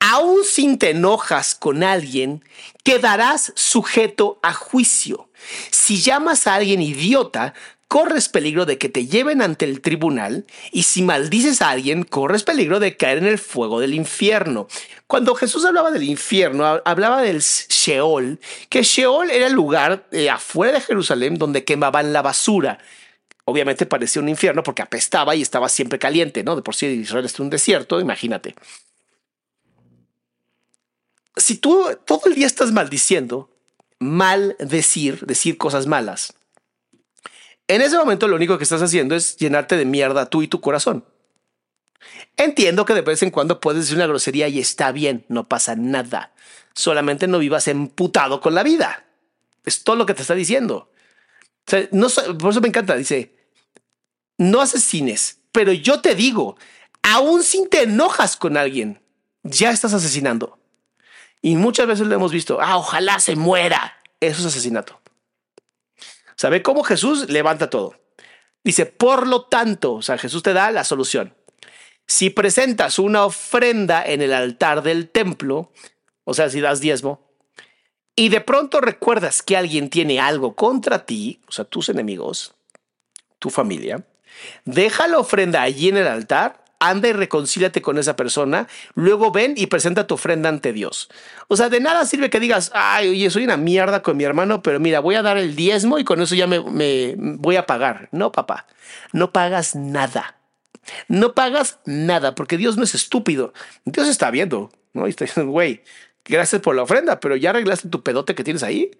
aún si te enojas con alguien, quedarás sujeto a juicio. Si llamas a alguien idiota, corres peligro de que te lleven ante el tribunal y si maldices a alguien, corres peligro de caer en el fuego del infierno. Cuando Jesús hablaba del infierno, hablaba del Sheol, que Sheol era el lugar eh, afuera de Jerusalén donde quemaban la basura. Obviamente parecía un infierno porque apestaba y estaba siempre caliente, ¿no? De por sí Israel es un desierto, imagínate. Si tú todo el día estás maldiciendo, mal decir, decir cosas malas, en ese momento lo único que estás haciendo es llenarte de mierda tú y tu corazón. Entiendo que de vez en cuando puedes decir una grosería y está bien, no pasa nada. Solamente no vivas emputado con la vida. Es todo lo que te está diciendo. por eso me encanta, dice, no asesines, pero yo te digo, aún si te enojas con alguien, ya estás asesinando. Y muchas veces lo hemos visto, ah, ojalá se muera. Eso es asesinato. ¿Sabe cómo Jesús levanta todo? Dice, por lo tanto, o sea, Jesús te da la solución. Si presentas una ofrenda en el altar del templo, o sea, si das diezmo, y de pronto recuerdas que alguien tiene algo contra ti, o sea, tus enemigos, tu familia, deja la ofrenda allí en el altar anda y reconcíliate con esa persona, luego ven y presenta tu ofrenda ante Dios. O sea, de nada sirve que digas, ay, oye, soy una mierda con mi hermano, pero mira, voy a dar el diezmo y con eso ya me, me voy a pagar. No, papá, no pagas nada. No pagas nada, porque Dios no es estúpido. Dios está viendo, ¿no? Y está diciendo, güey, gracias por la ofrenda, pero ya arreglaste tu pedote que tienes ahí.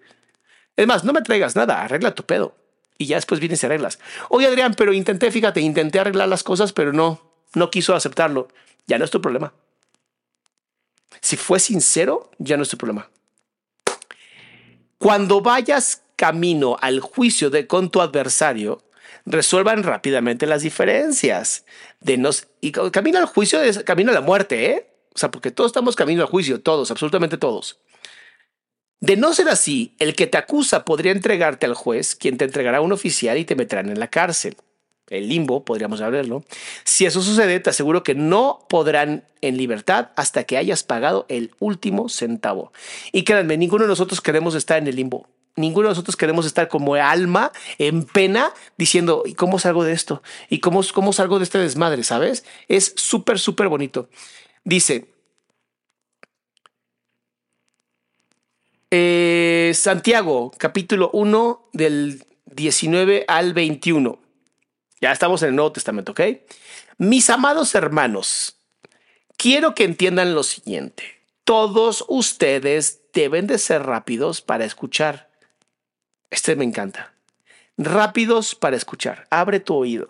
Es más, no me traigas nada, arregla tu pedo. Y ya después vienes y arreglas. Oye, Adrián, pero intenté, fíjate, intenté arreglar las cosas, pero no, no quiso aceptarlo, ya no es tu problema. Si fue sincero, ya no es tu problema. Cuando vayas camino al juicio de con tu adversario, resuelvan rápidamente las diferencias. De nos, y camino al juicio, es camino a la muerte, ¿eh? O sea, porque todos estamos camino al juicio, todos, absolutamente todos. De no ser así, el que te acusa podría entregarte al juez, quien te entregará a un oficial y te meterán en la cárcel el limbo, podríamos hablarlo. Si eso sucede, te aseguro que no podrán en libertad hasta que hayas pagado el último centavo. Y créanme, ninguno de nosotros queremos estar en el limbo. Ninguno de nosotros queremos estar como alma en pena diciendo, ¿y cómo salgo de esto? ¿Y cómo, cómo salgo de este desmadre? ¿Sabes? Es súper, súper bonito. Dice, eh, Santiago, capítulo 1 del 19 al 21. Ya estamos en el Nuevo Testamento, ¿ok? Mis amados hermanos, quiero que entiendan lo siguiente. Todos ustedes deben de ser rápidos para escuchar. Este me encanta. Rápidos para escuchar. Abre tu oído.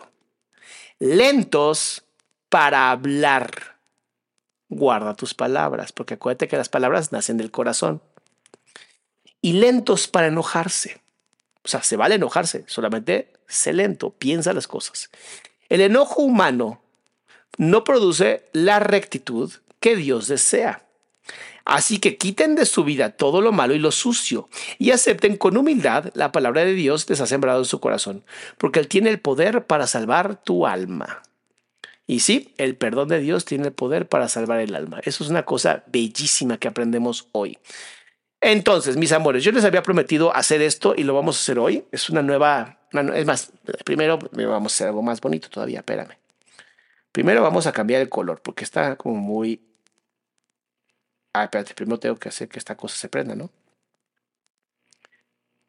Lentos para hablar. Guarda tus palabras, porque acuérdate que las palabras nacen del corazón. Y lentos para enojarse. O sea, se vale enojarse, solamente sé lento, piensa las cosas. El enojo humano no produce la rectitud que Dios desea. Así que quiten de su vida todo lo malo y lo sucio y acepten con humildad la palabra de Dios que en su corazón, porque Él tiene el poder para salvar tu alma. Y sí, el perdón de Dios tiene el poder para salvar el alma. Eso es una cosa bellísima que aprendemos hoy. Entonces, mis amores, yo les había prometido hacer esto y lo vamos a hacer hoy. Es una nueva, es más, primero vamos a hacer algo más bonito todavía, espérame. Primero vamos a cambiar el color porque está como muy... Ah, espérate, primero tengo que hacer que esta cosa se prenda, ¿no?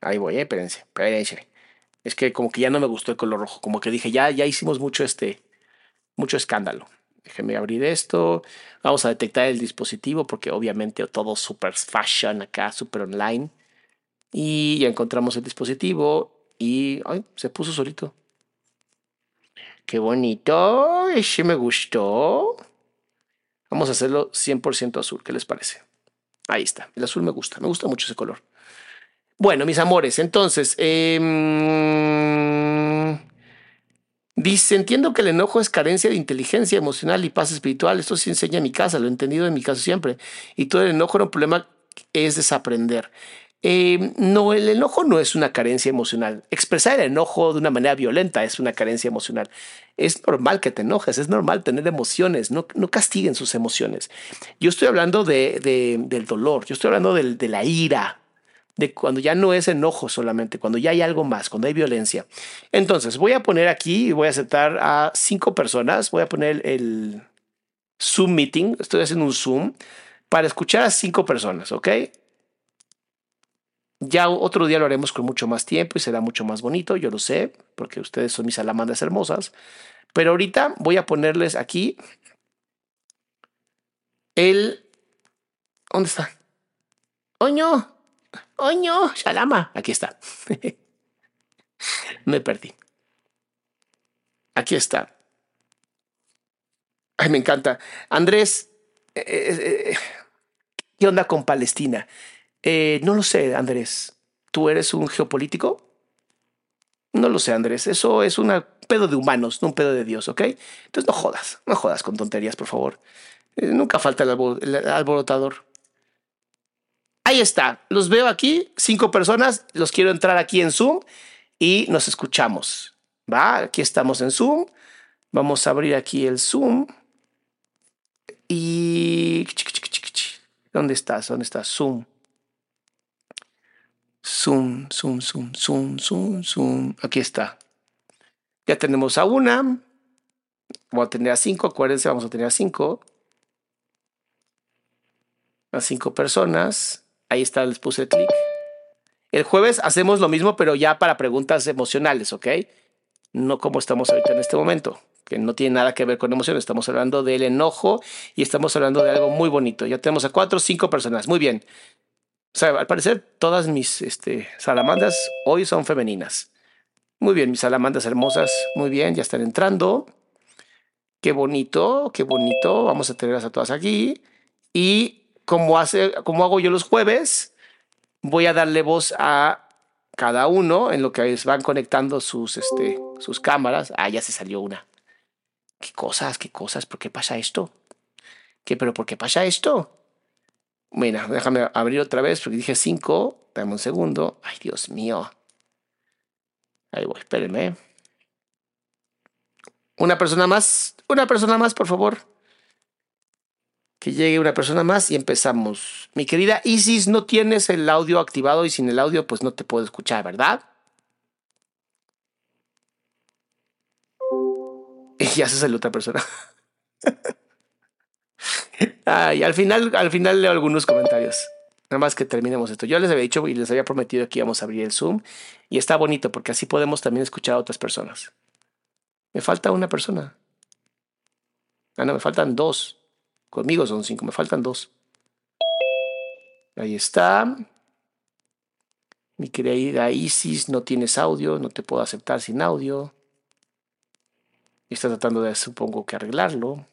Ahí voy, eh, espérense, espérense. Es que como que ya no me gustó el color rojo, como que dije, ya, ya hicimos mucho este, mucho escándalo. Déjenme abrir esto. Vamos a detectar el dispositivo porque obviamente todo super fashion acá, super online. Y ya encontramos el dispositivo y ay, se puso solito. Qué bonito, ese me gustó. Vamos a hacerlo 100% azul, ¿qué les parece? Ahí está, el azul me gusta, me gusta mucho ese color. Bueno, mis amores, entonces, eh, Dice, entiendo que el enojo es carencia de inteligencia emocional y paz espiritual. Esto sí enseña en mi casa, lo he entendido en mi caso siempre. Y todo el enojo era un problema, es desaprender. Eh, no, el enojo no es una carencia emocional. Expresar el enojo de una manera violenta es una carencia emocional. Es normal que te enojes, es normal tener emociones, no, no castiguen sus emociones. Yo estoy hablando de, del dolor, yo estoy hablando de la ira, de cuando ya no es enojo solamente, cuando ya hay algo más, cuando hay violencia. Entonces, voy a poner aquí, voy a aceptar a cinco personas, voy a poner el Zoom meeting, estoy haciendo un Zoom para escuchar a cinco personas, ¿ok? Ya otro día lo haremos con mucho más tiempo y será mucho más bonito, yo lo sé, porque ustedes son mis salamandas hermosas. Pero ahorita voy a ponerles aquí el... ¿Dónde está? ¡Oño! Oño, Shalama. Aquí está. Me perdí. Aquí está. Ay, me encanta. Andrés, eh, eh, eh, ¿qué onda con Palestina? no lo sé, Andrés. ¿Tú eres un geopolítico? No lo sé, Andrés. Eso es un pedo de humanos, no un pedo de Dios, ¿ok? Entonces no jodas, no jodas con tonterías, por favor. nunca falta el alborotador. Ahí está, los veo aquí, cinco personas, los quiero entrar aquí en Zoom y nos escuchamos. Va, aquí estamos en Zoom. Vamos a abrir aquí el Zoom. Y... ¿Dónde estás? ¿Dónde estás? Zoom. Zoom, zoom, zoom, zoom, zoom, zoom. Aquí está. Ya tenemos a una. Vamos a tener a cinco. Acuérdense, vamos a tener a cinco. A cinco personas. Ahí está, les puse clic. El jueves hacemos lo mismo, pero ya para preguntas emocionales, ¿ok? No como estamos ahorita en este momento, que no tiene nada que ver con emociones. Estamos hablando del enojo y estamos hablando de algo muy bonito. Ya tenemos a cuatro o cinco personas. Muy bien. O sea, al parecer todas mis este, salamandas hoy son femeninas. Muy bien, mis salamandas hermosas. Muy bien, ya están entrando. Qué bonito, qué bonito. Vamos a tenerlas a todas aquí. Y como, hace, hago yo los jueves, voy a darle voz a cada uno en lo que van conectando sus, este, sus cámaras. Ah, ya se salió una. ¿Qué cosas? ¿Qué cosas? ¿Por qué pasa esto? ¿Qué? ¿Pero por qué pasa esto? Mira, déjame abrir otra vez porque dije cinco. Dame un segundo. Ay, Dios mío. Ahí voy, espérenme. Una persona más. Una persona más, por favor que llegue una persona más y empezamos. Mi querida Isis, no tienes el audio activado y sin el audio pues no te puedo escuchar, ¿verdad? Y ya se salió otra persona. Ay, al final, al final leo algunos comentarios. Nada más que terminemos esto. Yo les había dicho y les había prometido que íbamos a abrir el Zoom. Y está bonito porque así podemos también escuchar a otras personas. Me falta una persona. Ah, no, me faltan dos. Conmigo son cinco, me faltan dos. Ahí está. Mi querida Isis, no tienes audio, no te puedo aceptar sin audio. Está tratando de, supongo que arreglarlo.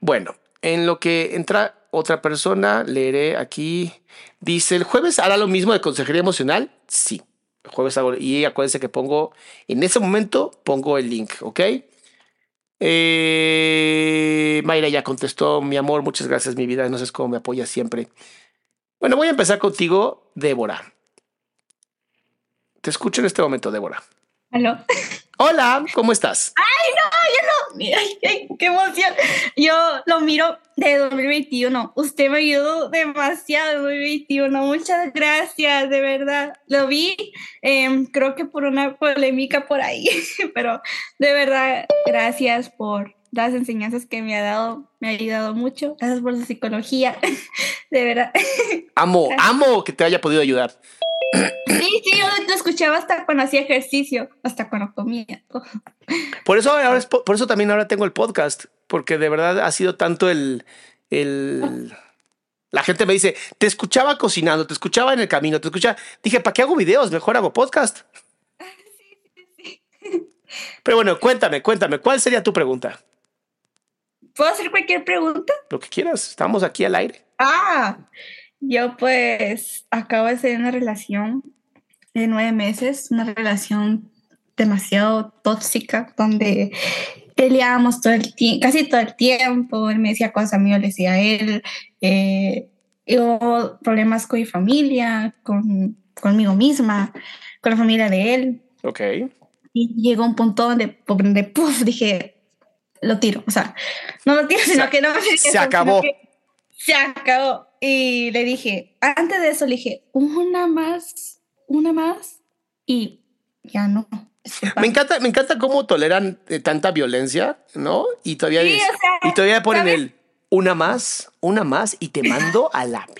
Bueno, en lo que entra otra persona, leeré aquí. Dice, ¿el jueves hará lo mismo de consejería emocional? Sí. El jueves hago, y acuérdense que pongo, en ese momento pongo el link, ¿ok? Eh, Mayra ya contestó, mi amor, muchas gracias, mi vida, no sé cómo me apoya siempre. Bueno, voy a empezar contigo, Débora. Te escucho en este momento, Débora. ¿Aló? Hola, ¿cómo estás? Ay, no, yo no. Qué emoción. Yo lo miro de 2021. Usted me ayudó demasiado en 2021. Muchas gracias, de verdad. Lo vi, eh, creo que por una polémica por ahí, pero de verdad, gracias por las enseñanzas que me ha dado. Me ha ayudado mucho. Gracias por la psicología, de verdad. Amo, amo que te haya podido ayudar. Sí, sí, yo lo escuchaba hasta cuando hacía ejercicio, hasta cuando comía. Por eso ahora es, por eso también ahora tengo el podcast, porque de verdad ha sido tanto el, el la gente me dice, te escuchaba cocinando, te escuchaba en el camino, te escuchaba. Dije, ¿para qué hago videos? Mejor hago podcast. Pero bueno, cuéntame, cuéntame, ¿cuál sería tu pregunta? ¿Puedo hacer cualquier pregunta? Lo que quieras, estamos aquí al aire. Ah, yo pues acabo de ser una relación de nueve meses, una relación demasiado tóxica donde peleábamos todo el casi todo el tiempo, él me decía cosas a mí, yo le decía a él, eh, hubo problemas con mi familia, con, conmigo misma, con la familia de él. Ok. Y llegó un punto donde, donde puff, dije, lo tiro, o sea, no lo tiro, sino Se- que no se acabó. se acabó. Y le dije, antes de eso le dije, una más, una más, y ya no. Me encanta, me encanta cómo toleran eh, tanta violencia, ¿no? Y todavía, Sí, es- o sea, y todavía ponen ¿sabes? el una más, una más y te mando a la.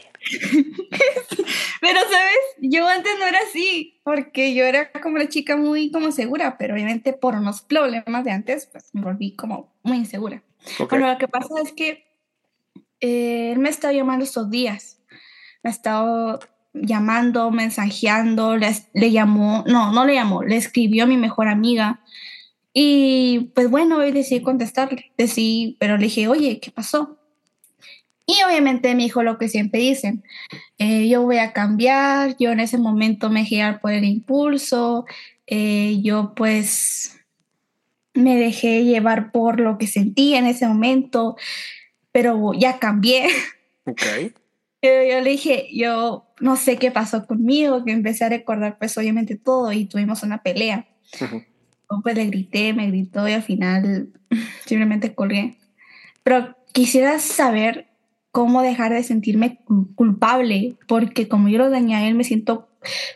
Pero, ¿sabes? Yo antes no era así, porque yo era como una chica muy como segura, pero obviamente por unos problemas de antes, pues me volví como muy insegura. Ok. Bueno, lo que pasa es que eh, él me estaba llamando estos días. Me ha estado llamando, mensajeando, le, le llamó, no, no le llamó, le escribió a mi mejor amiga. Y pues bueno, hoy decidí contestarle, decidí, pero le dije, oye, ¿qué pasó? Y obviamente me dijo lo que siempre dicen, eh, yo voy a cambiar, yo en ese momento me dejé por el impulso, eh, yo pues me dejé llevar por lo que sentía en ese momento, pero ya cambié. Ok. Pero yo le dije, yo no sé qué pasó conmigo, que empecé a recordar pues obviamente todo y tuvimos una pelea. Ujú. Yo, Pues le grité, me gritó y al final simplemente colgué. Pero quisiera saber cómo dejar de sentirme cu- culpable, porque como yo lo dañé a él, me siento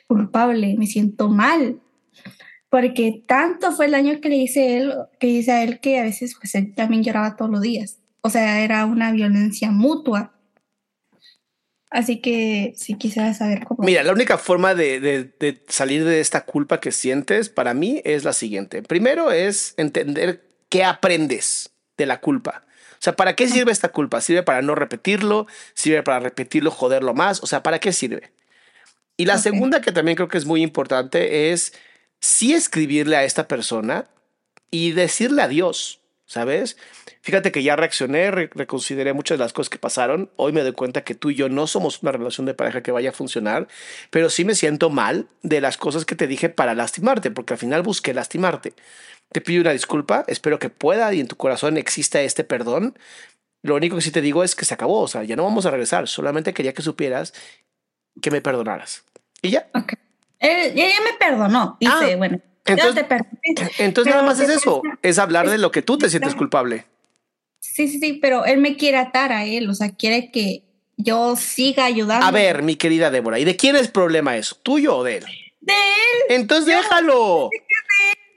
culpable, me siento mal. Porque tanto fue el daño que le hice a él, que hice a él, que a veces pues él también lloraba todos los días. O sea, era una violencia mutua. Así que sí quisiera saber cómo. Mira, la única forma de, de- de salir de esta culpa que sientes para mí es la siguiente. Primero es entender qué aprendes de la culpa. O sea, ¿para qué sirve esta culpa? ¿Sirve para no repetirlo? ¿Sirve para repetirlo, joderlo más? O sea, ¿para qué sirve? Y la Ok. segunda que también creo que es muy importante es sí escribirle a esta persona y decirle adiós, ¿sabes? Fíjate que ya reaccioné, re- reconsideré muchas de las cosas que pasaron. Hoy me doy cuenta que tú y yo no somos una relación de pareja que vaya a funcionar, pero sí me siento mal de las cosas que te dije para lastimarte, porque al final busqué lastimarte. Te pido una disculpa, espero que pueda y en tu corazón exista este perdón. Lo único que sí te digo es que se acabó, o sea, ya no vamos a regresar, solamente quería que supieras que me perdonaras. Y ya. Ok. Él- ella me perdonó. Dice, Ah, bueno, entonces- te perdoné. Entonces Pero nada más es ¿qué eso, pasa? es hablar de lo que tú te sientes culpable. Sí, sí, sí, pero él me quiere atar a él, o sea, quiere que yo siga ayudando. A ver, mi querida Débora, ¿y de quién es problema eso? ¿Tuyo o de él? De él, Entonces déjalo.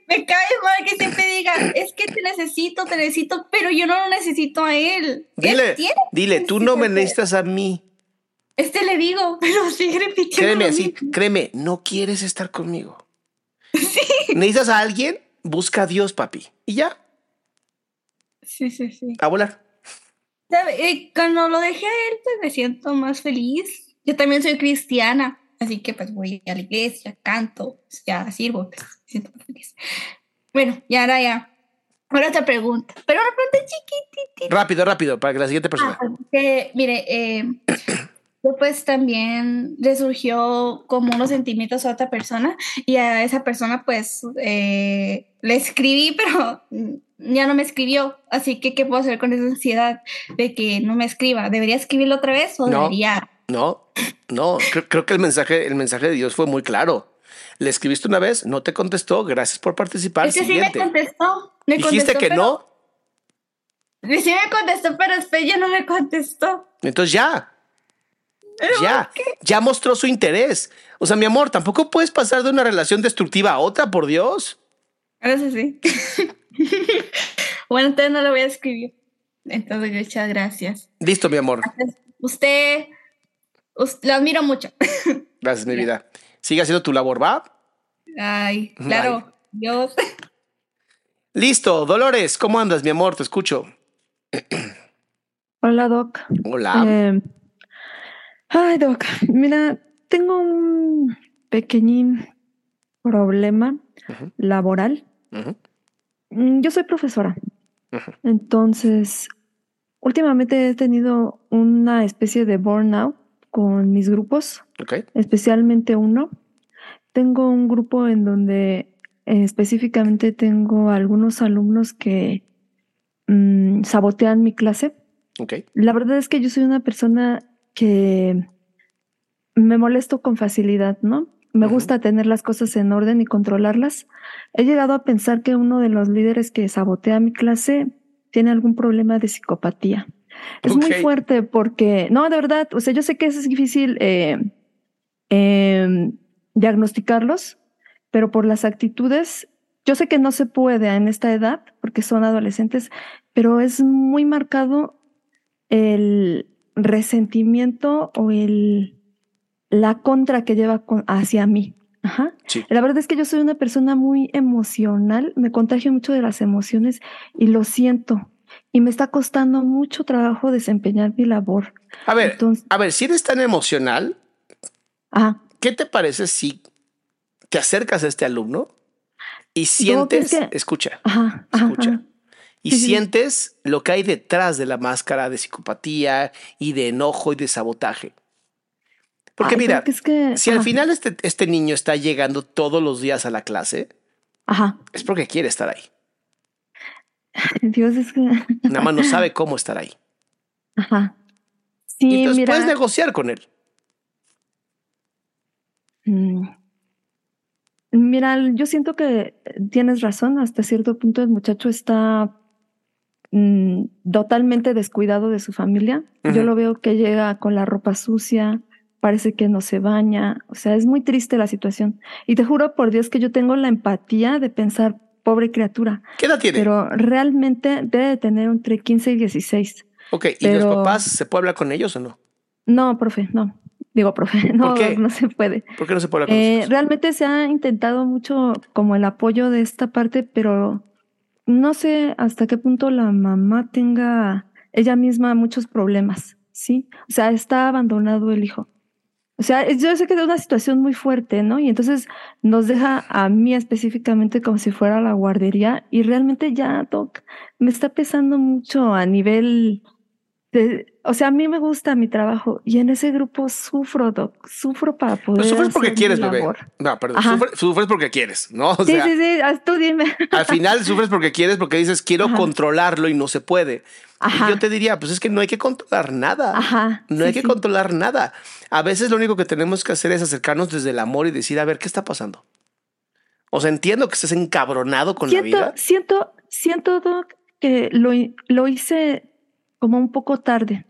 me cae mal que siempre diga, es que te necesito, te necesito, pero yo no lo necesito a él. Él Dile, tiene dile, tú no me necesitas a mí. Este le digo, pero sigue repitiendo. Créeme mismo. créeme, no quieres estar conmigo. ¿Necesitas a alguien? Busca a Dios, papi. Y ya, Sí, sí, sí. a volar. Eh, Cuando lo dejé a él, pues me siento más feliz. Yo también soy cristiana, así que pues voy a la iglesia, canto, ya sirvo, pues, me siento más feliz. Bueno, y ahora ya, Ahora te pregunto, pero una pregunta chiquitita. Rápido, rápido, para que la siguiente persona. Ah, mire, eh, después también le surgió como unos sentimientos a otra persona y a esa persona pues eh, le escribí, pero ya no me escribió. Así que, ¿qué puedo hacer con esa ansiedad de que no me escriba? ¿Debería escribirlo otra vez o No. debería? No, no, creo, creo que el mensaje, el mensaje de Dios fue muy claro. Le escribiste una vez, no te contestó, gracias por participar. Es que sí me Siguiente. contestó. Me Dijiste contestó, que pero- no, Sí me contestó, pero después ya no me contestó. entonces ya. Ya, ya mostró su interés. O sea, mi amor, tampoco puedes pasar de una relación destructiva a otra, por Dios. Ahora sí. bueno, entonces no lo voy a escribir. Entonces, muchas gracias. Listo, mi amor. Usted, us- lo admiro mucho. Gracias, mi vida. Sigue haciendo tu labor, ¿va? Ay, claro. Dios. Listo, Dolores, ¿cómo andas, mi amor? Te escucho. Hola, Doc. Hola. Eh, ay, Doc, mira, tengo un pequeñín problema laboral. Mm, Yo soy profesora. Entonces, últimamente he tenido una especie de burnout con mis grupos, Ok. especialmente uno. Tengo un grupo en donde eh, específicamente tengo algunos alumnos que mm, sabotean mi clase. Ok. La verdad es que yo soy una persona que me molesto con facilidad, ¿no? Me gusta tener las cosas en orden y controlarlas. He llegado a pensar que uno de los líderes que sabotea mi clase tiene algún problema de psicopatía. Es muy fuerte porque, no, de verdad, o sea, yo sé que es difícil eh, em, diagnosticarlos, pero por las actitudes, yo sé que no se puede en esta edad porque son adolescentes, pero es muy marcado el resentimiento o el la contra que lleva con- hacia mí. Ajá. Sí. La verdad es que yo soy una persona muy emocional, me contagio mucho de las emociones y lo siento. Y me está costando mucho trabajo desempeñar mi labor. A ver, Entonces- a ver, si eres tan emocional, Ajá. ¿qué te parece si te acercas a este alumno y sientes, que- escucha, Ajá. escucha, ajá. Y Sí, sí, sí. sientes lo que hay detrás de la máscara de psicopatía y de enojo y de sabotaje? Porque Ay, mira, porque es que- si al final este, este niño está llegando todos los días a la clase, Ajá. es porque quiere estar ahí. Dios es que. Nada más no sabe cómo estar ahí. Ajá. Y entonces mira. puedes negociar con él. Mm. Mira, yo siento que tienes razón, hasta cierto punto el muchacho está mm, totalmente descuidado de su familia. Yo lo veo que llega con la ropa sucia, parece que no se baña, o sea, es muy triste la situación. Y te juro por Dios que yo tengo la empatía de pensar, pobre criatura, ¿Qué edad tiene? pero realmente debe de tener entre 15 y 16. ok, ¿y los papás se puede hablar con ellos o no? No, profe, no. Digo, profe, no, no se puede. ¿Por qué no se puede hablar con Eh, realmente se ha intentado mucho como el apoyo de esta parte, pero no sé hasta qué punto la mamá tenga ella misma muchos problemas, ¿sí? O sea, está abandonado el hijo. O sea, yo sé que es una situación muy fuerte, ¿no? Y entonces nos deja a mí específicamente como si fuera la guardería y realmente ya, Doc, me está pesando mucho a nivel de, o sea, a mí me gusta mi trabajo y en ese grupo sufro, Doc, sufro para poder Pues sufres porque hacer mi quieres, bebé. labor. No, perdón, sufres, sufres porque quieres, ¿no? O Sí, sea, sí, sí, tú dime. al final sufres porque quieres, porque dices quiero Ajá. controlarlo y no se puede. Ajá. Y yo te diría, pues es que no hay que controlar nada. Ajá, No sí, hay que sí. controlar nada. A veces lo único que tenemos que hacer es acercarnos desde el amor y decir, a ver, ¿qué está pasando? O sea, entiendo que estés encabronado con la siento, vida. siento, siento, Doc, que lo, lo hice como un poco tarde.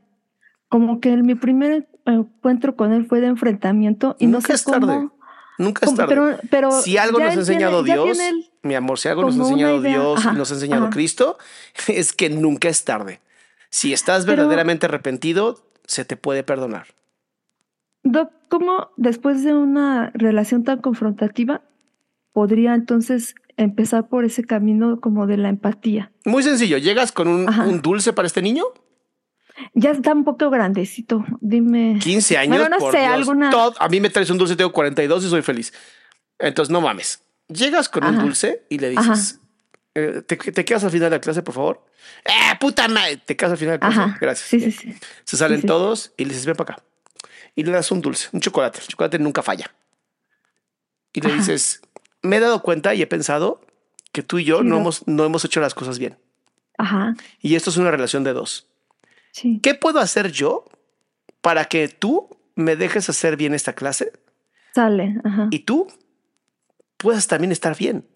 Como que mi primer encuentro con él fue de enfrentamiento y no Nunca sé es tarde. cómo. Nunca es tarde. pero, pero si algo nos ha tiene- enseñado Dios, mi amor, si algo nos ha enseñado. Dios Ajá, y nos ha enseñado ajá. Cristo, es que nunca es tarde. Si estás Pero- verdaderamente arrepentido, se te puede perdonar. Doc, ¿cómo después de una relación tan confrontativa podría entonces empezar por ese camino como de la empatía? Muy sencillo, llegas con un dulce para este niño, Ya está un poco grandecito, dime. 15 años. Bueno, no por sé, Dios, alguna- todo- a mí me traes un dulce, tengo 42 y soy feliz. Entonces, no mames. Llegas con un Ajá. dulce y le dices, Eh, ¿te, te quedas al final de la clase, por favor? ¡Eh, puta madre! ¿Te quedas al final de la clase? Ajá. Gracias. Sí, sí, sí. Se salen Sí, todos y le dices, ven para acá. Y le das un dulce, un chocolate. El chocolate nunca falla. Y le Ajá. dices, me he dado cuenta y he pensado que tú y yo Sí, no doc. hemos, no hemos hecho las cosas bien. Ajá. Y esto es una relación de dos. Sí. ¿Qué puedo hacer yo para que tú me dejes hacer bien esta clase Sale. Ajá. y tú puedas también estar bien?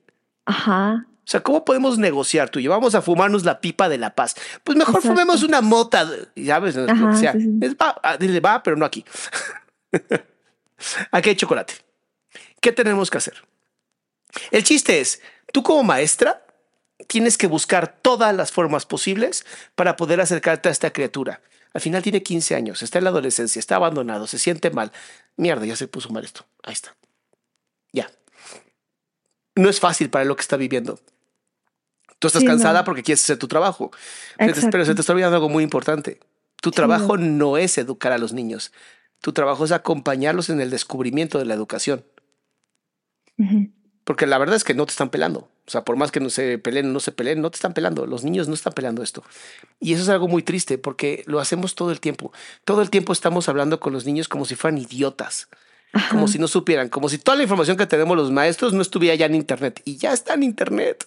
Ajá. O sea, ¿cómo podemos negociar tú y yo? Vamos a fumarnos la pipa de la paz. Pues mejor Exacto. fumemos una mota, ¿sabes? Lo que Ajá, sea. sí, sí. Es va, ah, dile, va, pero no aquí. aquí hay chocolate. ¿Qué tenemos que hacer? El chiste es, tú como maestra tienes que buscar todas las formas posibles para poder acercarte a esta criatura. Al final tiene 15 años, está en la adolescencia, está abandonado, se siente mal. Mierda, ya se puso mal esto. Ahí está. Ya. No es fácil para lo que está viviendo. Tú estás Sí, no. cansada porque quieres hacer tu trabajo. Pero te- pero se te Exacto. está olvidando algo muy importante. Tu Sí, trabajo no. no es educar a los niños. Tu trabajo es acompañarlos en el descubrimiento de la educación. Porque la verdad es que no te están pelando. O sea, por más que no se peleen, no se peleen, no te están pelando. Los niños no están pelando esto. Y eso es algo muy triste porque lo hacemos todo el tiempo. Todo el tiempo estamos hablando con los niños como si fueran idiotas, como Ajá. si no supieran, como si toda la información que tenemos los maestros no estuviera ya en Internet. Y ya está en Internet.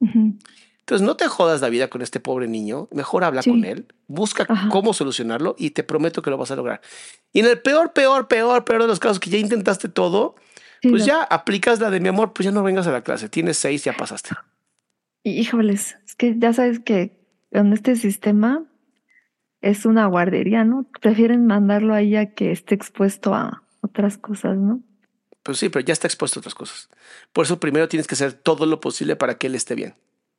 Entonces no te jodas la vida con este pobre niño, mejor habla Sí. con él, busca Ajá. cómo solucionarlo y te prometo que lo vas a lograr. Y en el peor, peor, peor, peor de los casos que ya intentaste todo, pues ya aplicas la de mi amor, pues ya no vengas a la clase, tienes seis, ya pasaste. Híjoles, es que ya sabes que en este sistema es una guardería, ¿no? Prefieren mandarlo ahí a que esté expuesto a otras cosas, ¿no? Pues sí, pero ya está expuesto a otras cosas. Por eso primero tienes que hacer todo lo posible para que él esté bien.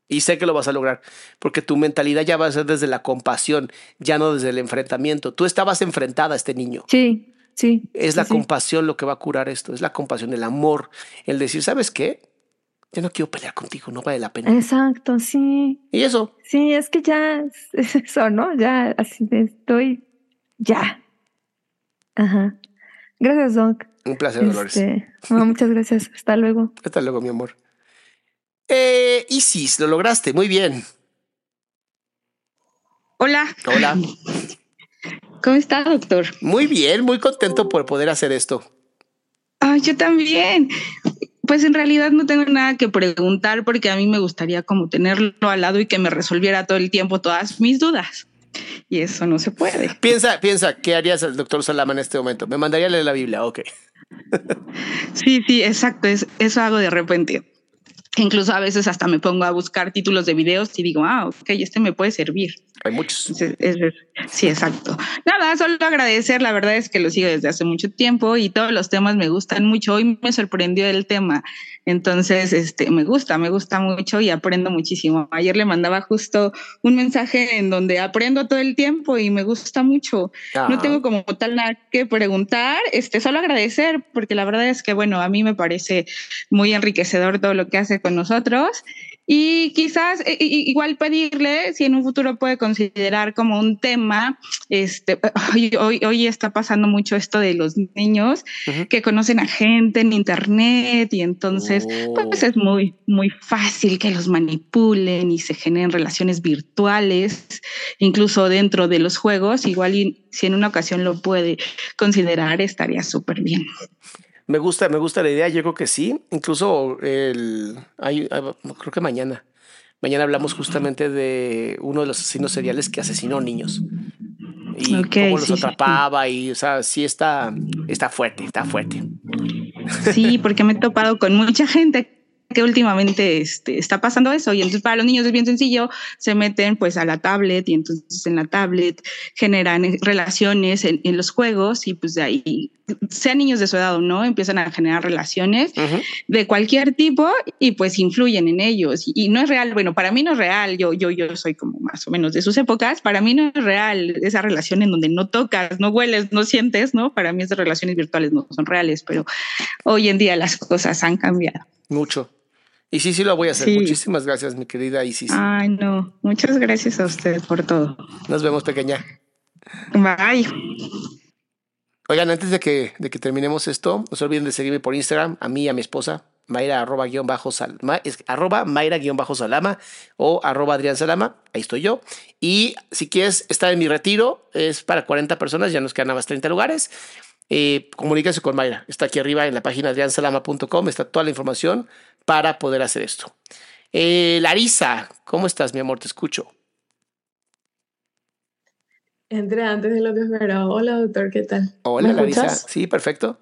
Y sé que lo vas a lograr, porque tu mentalidad ya va a ser desde la compasión, ya no desde el enfrentamiento. Tú estabas enfrentada a este niño. Sí, sí. Es sí, la sí. compasión lo que va a curar esto, es la compasión, el amor, el decir, ¿sabes qué? Ya no quiero pelear contigo, no vale la pena. Exacto, sí. Y eso, Sí, es que ya es, es eso, ¿no? Ya así estoy, ya. Ajá. Gracias, Doc. un placer, Dolores. Este, no, muchas gracias. Hasta luego. Hasta luego, mi amor. Eh, Isis, lo lograste, muy bien. Hola, Hola. ¿Cómo está, doctor? Muy bien, muy contento por poder hacer esto. Ah, yo también. Pues en realidad no tengo nada que preguntar porque a mí me gustaría como tenerlo al lado y que me resolviera todo el tiempo todas mis dudas. Y eso no se puede. Piensa, piensa, ¿qué harías el doctor Salama en este momento? Me mandaría a leer la Biblia, ok. Sí, sí, exacto. Es, eso hago de repente. Incluso a veces hasta me pongo a buscar títulos de videos y digo, ah, ok, este me puede servir. Hay muchos. Es- es- es- sí, exacto. Nada, solo agradecer. La verdad es que lo sigo desde hace mucho tiempo y todos los temas me gustan mucho. Hoy me sorprendió el tema. Entonces, este, me gusta, me gusta mucho y aprendo muchísimo. Ayer le mandaba justo un mensaje en donde aprendo todo el tiempo y me gusta mucho. Ah, No tengo como tal nada que preguntar, este, solo agradecer, porque la verdad es que, bueno, a mí me parece muy enriquecedor todo lo que hace con nosotros. Y quizás eh, igual pedirle si en un futuro puede considerar como un tema, este, hoy, hoy, hoy está pasando mucho esto de los niños Ujú. que conocen a gente en internet y entonces pues Oh. es muy, muy fácil que los manipulen y se generen relaciones virtuales, incluso dentro de los juegos. Igual y si en una ocasión lo puede considerar, estaría súper bien. Me gusta, me gusta la idea, yo creo que sí. Incluso el, hay, hay- creo que mañana. Mañana hablamos justamente de uno de los asesinos seriales que asesinó niños. Y cómo los sí, sí, atrapaba y, o sea, sí está, está fuerte, está fuerte. Sí, porque me he topado con mucha gente que últimamente este, está pasando eso y entonces para los niños es bien sencillo, se meten pues a la tablet y entonces en la tablet generan eh, relaciones en, en los juegos y pues de ahí, sean niños de su edad o no, empiezan a generar relaciones Ujú. de cualquier tipo y pues influyen en ellos. Y, y no es real, bueno, para mí no es real, yo, yo, yo soy como más o menos de sus épocas, para mí no es real esa relación en donde no tocas, no hueles, no sientes, ¿no? Para mí esas relaciones virtuales no son reales, pero hoy en día las cosas han cambiado. Mucho. Y sí, sí lo voy a hacer. Sí. Muchísimas gracias, mi querida Isis. Ay, no, muchas gracias a usted por todo. Nos vemos, pequeña. Bye. Oigan, antes de que, de que terminemos esto, no se olviden de seguirme por Instagram, a mí y a mi esposa, Mayra arroba guion bajo arroba Mayra guion bajo salama o arroba Adrián Salama, ahí estoy yo. Y si quieres estar en mi retiro, es para 40 personas, ya nos quedan más 30 lugares. Eh, comuníquese con Mayra, está aquí arriba en la página adriansalama.com, está toda la información para poder hacer esto. Eh, Larisa, ¿cómo estás, mi amor? Te escucho. Entré antes de lo que esperaba. Hola, doctor, ¿qué tal? Hola, ¿Me Larisa. escuchas? Sí, perfecto.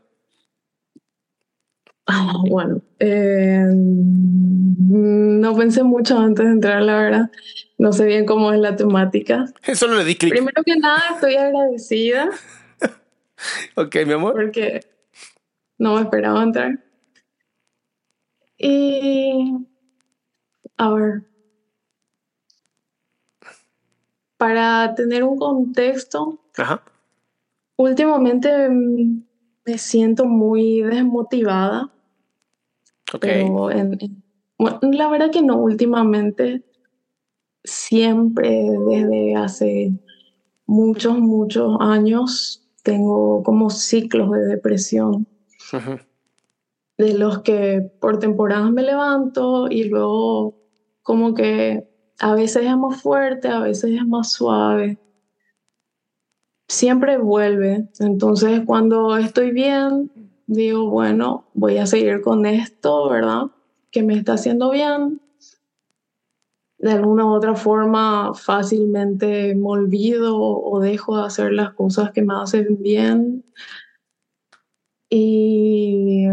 Ah, bueno, eh, no pensé mucho antes de entrar, la verdad. No sé bien cómo es la temática. Solo le di clic. Primero que nada, estoy agradecida Ok, mi amor. porque no me esperaba entrar. Y, a ver, para tener un contexto, Ajá. últimamente mm, me siento muy desmotivada. Ok. Pero en, en- bueno, la verdad que no, últimamente, siempre desde hace muchos, muchos años, tengo como ciclos de depresión, de los que por temporadas me levanto y luego como que a veces es más fuerte, a veces es más suave. Siempre vuelve. Entonces, cuando estoy bien, digo, bueno, voy a seguir con esto, ¿verdad? Que me está haciendo bien. De alguna u otra forma, fácilmente me olvido o dejo de hacer las cosas que me hacen bien. Y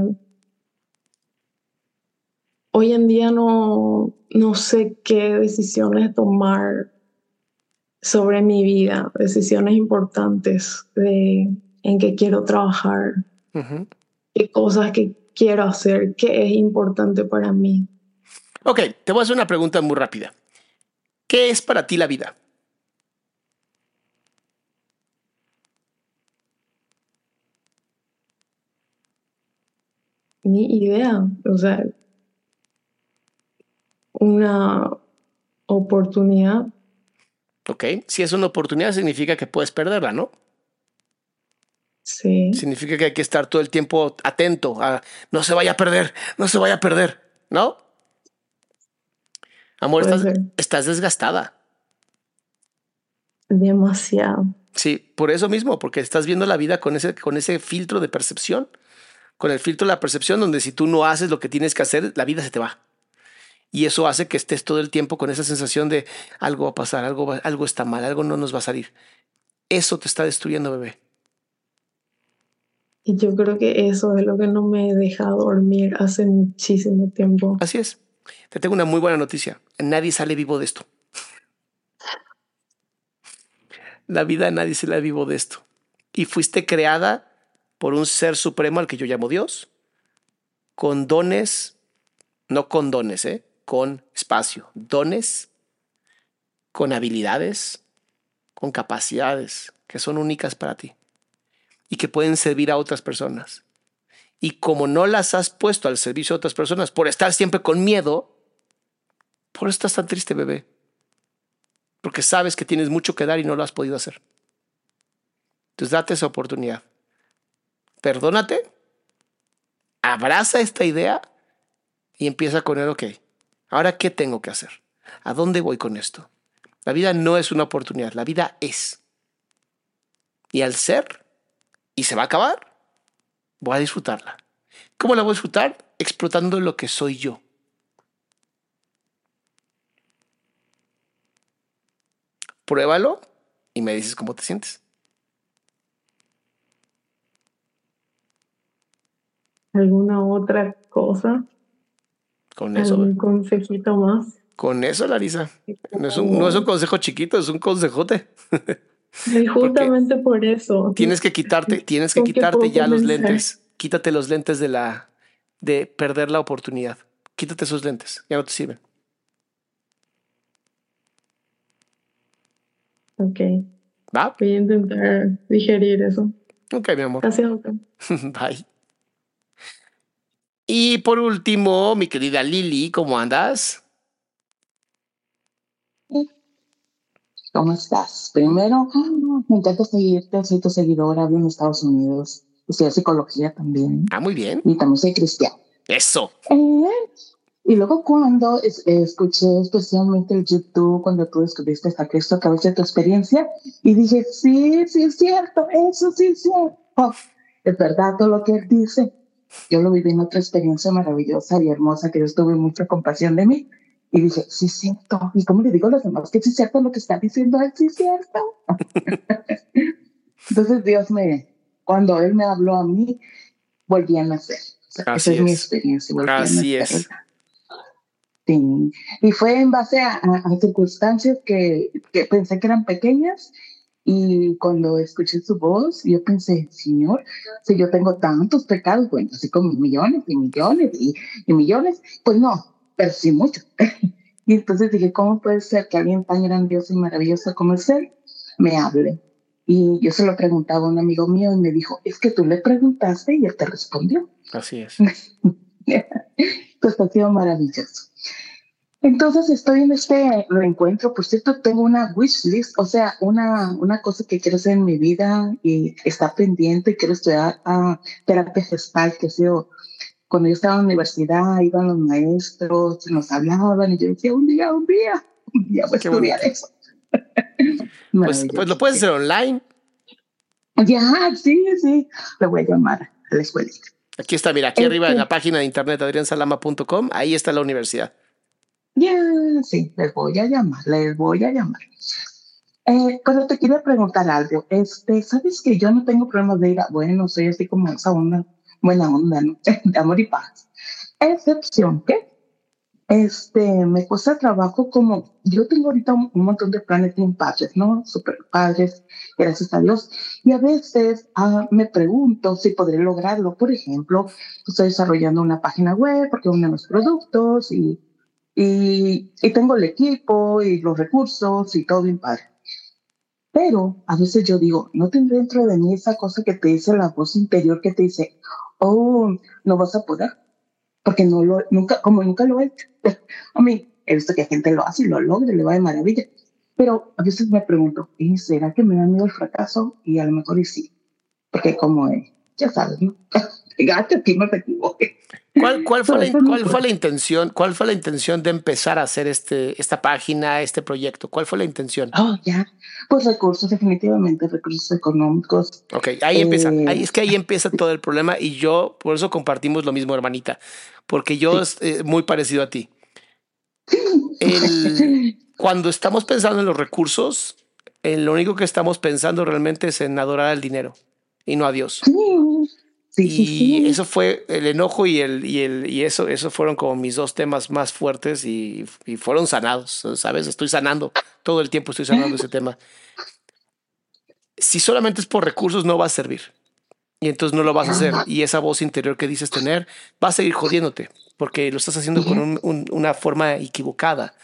hoy en día no, no sé qué decisiones tomar sobre mi vida, decisiones importantes de en qué quiero trabajar, qué cosas que quiero hacer, qué es importante para mí. Ok, te voy a hacer una pregunta muy rápida. ¿Qué es para ti la vida? Ni idea, o sea, una oportunidad, Ok, si es una oportunidad significa que puedes perderla, ¿no? sí, Significa que hay que estar todo el tiempo atento a no se vaya a perder, no se vaya a perder, ¿no? Amor, estás, estás desgastada. demasiado. Sí, por eso mismo, porque estás viendo la vida con ese, con ese filtro de percepción, con el filtro de la percepción donde si tú no haces lo que tienes que hacer, la vida se te va. Y eso hace que estés todo el tiempo con esa sensación de algo va a pasar, algo, va- algo está mal, algo no nos va a salir. Eso te está destruyendo, bebé. Y yo creo que eso es lo que no me deja dormir hace muchísimo tiempo. Así es. Te tengo una muy buena noticia. Nadie sale vivo de esto. La vida nadie se la vivo de esto. Y fuiste creada por un ser supremo al que yo llamo Dios, con dones, no con dones, ¿eh? Con espacio, dones, con habilidades, con capacidades que son únicas para ti y que pueden servir a otras personas. Y como no las has puesto al servicio de otras personas por estar siempre con miedo, por eso estás tan triste, bebé. Porque sabes que tienes mucho que dar y no lo has podido hacer. Entonces date esa oportunidad. Perdónate, abraza esta idea y empieza con el, ok, ahora qué tengo que hacer? ¿A dónde voy con esto? La vida no es una oportunidad, la vida es. Y al ser, y se va a acabar, voy a disfrutarla. ¿Cómo la voy a disfrutar? Explotando lo que soy yo. Pruébalo y me dices cómo te sientes. ¿Alguna otra cosa? Con eso, ¿Algún consejito más? con eso, Larisa. No es, un, no es un consejo chiquito, es un consejote. Y justamente por eso. Tienes que quitarte, tienes que ¿Con qué quitarte ya los lentes. Quítate los lentes de la de perder la oportunidad. Quítate esos lentes, ya no te sirven. Ok, ¿Va? voy a intentar digerir eso. Ok, mi amor. Gracias. Bye. Y por último, mi querida Lili, ¿cómo andas? ¿Cómo estás? Primero, me encanta seguirte, soy tu seguidora, vivo en Estados Unidos, estudio psicología también Ah, muy bien. y también soy cristiana. Eso. Eh, y luego cuando es- escuché especialmente el YouTube, cuando tú descubriste a Cristo a través de tu experiencia, y dije, sí, sí es cierto, eso sí es cierto. Es verdad todo lo que él dice. Yo lo viví en otra experiencia maravillosa y hermosa, que Dios tuvo mucha compasión de mí. Y dije, sí es cierto. ¿Y cómo le digo a los demás que sí es cierto lo que está diciendo? Sí es cierto. Entonces Dios me, cuando Él me habló a mí, volví a nacer. O sea, Así esa es, mi es. experiencia. volví a Así nacer. es. Sí. Y fue en base a, a- a circunstancias que, que pensé que eran pequeñas y cuando escuché su voz, yo pensé, Señor, si yo tengo tantos pecados, bueno, así como millones y millones y, y millones, pues no, pero sí mucho. y entonces dije, ¿cómo puede ser que alguien tan grandioso y maravilloso como el ser me hable? Y yo se lo preguntaba a un amigo mío y me dijo, es que tú le preguntaste y él te respondió. Así es. pues ha sido maravilloso. Entonces estoy en este reencuentro. Por cierto, tengo una wish list, o sea, una, una cosa que quiero hacer en mi vida y está pendiente. Quiero estudiar ah, terapia gestal, que ha sido cuando yo estaba en la universidad, iban los maestros, nos hablaban y yo decía, un día, un día, un día voy a estudiar eso. Pues, pues lo puedes hacer online. Ya, sí, sí. Le voy a llamar a la escuelita. Aquí está, mira, aquí arriba en Este- la página de internet adriansalama.com, ahí está la universidad. Ya, sí, les voy a llamar, les voy a llamar. Eh, pero te quería preguntar algo. Este, sabes que yo no tengo problemas de ir a, bueno, soy así como esa onda, buena onda, ¿no? De amor y paz. Excepción que, este, me cuesta trabajo como, yo tengo ahorita un, un montón de planes bien padres, ¿no? Super padres, gracias a Dios. Y a veces ah, me pregunto si podré lograrlo. Por ejemplo, estoy desarrollando una página web porque uno de los productos y y, y tengo el equipo y los recursos y todo bien padre. Pero a veces yo digo, no tendré dentro de mí esa cosa que te dice la voz interior que te dice, oh, no vas a poder, porque no lo, nunca, como nunca lo he hecho. A mí, he visto que gente lo hace y lo logra le va de maravilla. Pero a veces me pregunto, ¿y será que me da miedo el fracaso? Y a lo mejor y sí, porque como, eh, ya sabes, ¿no? Gato, aquí no te equivoques. ¿Cuál, cuál, fue la, no cuál fue puede. la intención? ¿Cuál fue la intención de empezar a hacer este, esta página, este proyecto? ¿Cuál fue la intención? Oh, ya. Pues recursos, definitivamente, recursos económicos. Ok, ahí empieza. Eh, Ahí es que ahí empieza todo el problema y yo, por eso compartimos lo mismo, hermanita, porque yo es eh, muy parecido a ti. El- cuando estamos pensando en los recursos, eh, lo único que estamos pensando realmente es en adorar al dinero y no a Dios. Sí, sí, sí, Y eso fue el enojo y el y el y eso eso fueron como mis dos temas más fuertes y, y fueron sanados, ¿sabes? Estoy sanando todo el tiempo estoy sanando ese tema. Si solamente es por recursos no va a servir. Y entonces no lo vas a hacer y esa voz interior que dices tener va a seguir jodiéndote porque lo estás haciendo con un- un- una forma equivocada.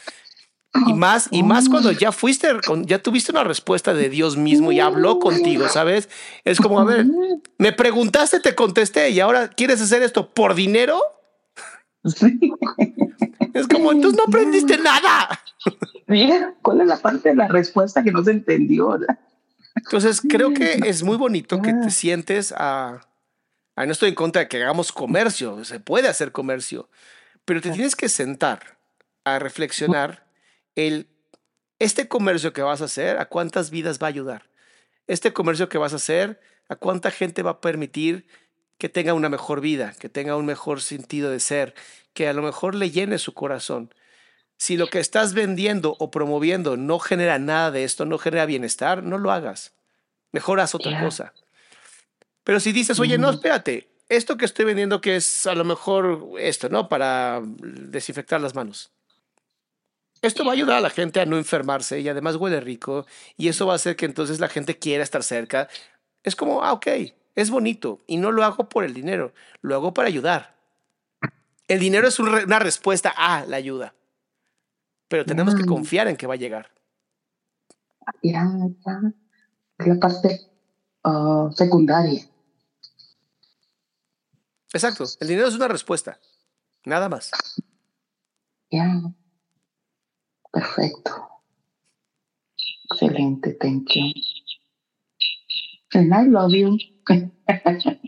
Y más, y más cuando ya fuiste, ya tuviste una respuesta de Dios mismo y habló contigo, ¿sabes? Es como, a ver, me preguntaste, te contesté y ahora quieres hacer esto por dinero. Es como, entonces no aprendiste nada. Mira, ¿cuál es la parte de la respuesta que no se entendió? Entonces creo que es muy bonito que te sientes a, a- no estoy en contra de que hagamos comercio, se puede hacer comercio, pero te tienes que sentar a reflexionar el, este comercio que vas a hacer, a cuántas vidas va a ayudar. Este comercio que vas a hacer, a cuánta gente va a permitir que tenga una mejor vida, que tenga un mejor sentido de ser, que a lo mejor le llene su corazón. Si lo que estás vendiendo o promoviendo no genera nada de esto, no genera bienestar, no lo hagas. Mejor haz otra cosa. Pero si dices, oye, no, espérate, esto que estoy vendiendo que es a lo mejor esto, ¿no? Para desinfectar las manos. Esto va a ayudar a la gente a no enfermarse y además huele rico y eso va a hacer que entonces la gente quiera estar cerca. Es como, ah, ok, es bonito y no lo hago por el dinero, lo hago para ayudar. El dinero es una respuesta a la ayuda, pero tenemos que confiar en que va a llegar. Ya, ya. Es la parte ah, secundaria. Exacto, el dinero es una respuesta, nada más. Ya. Perfecto. Excelente, thank you. And I love you.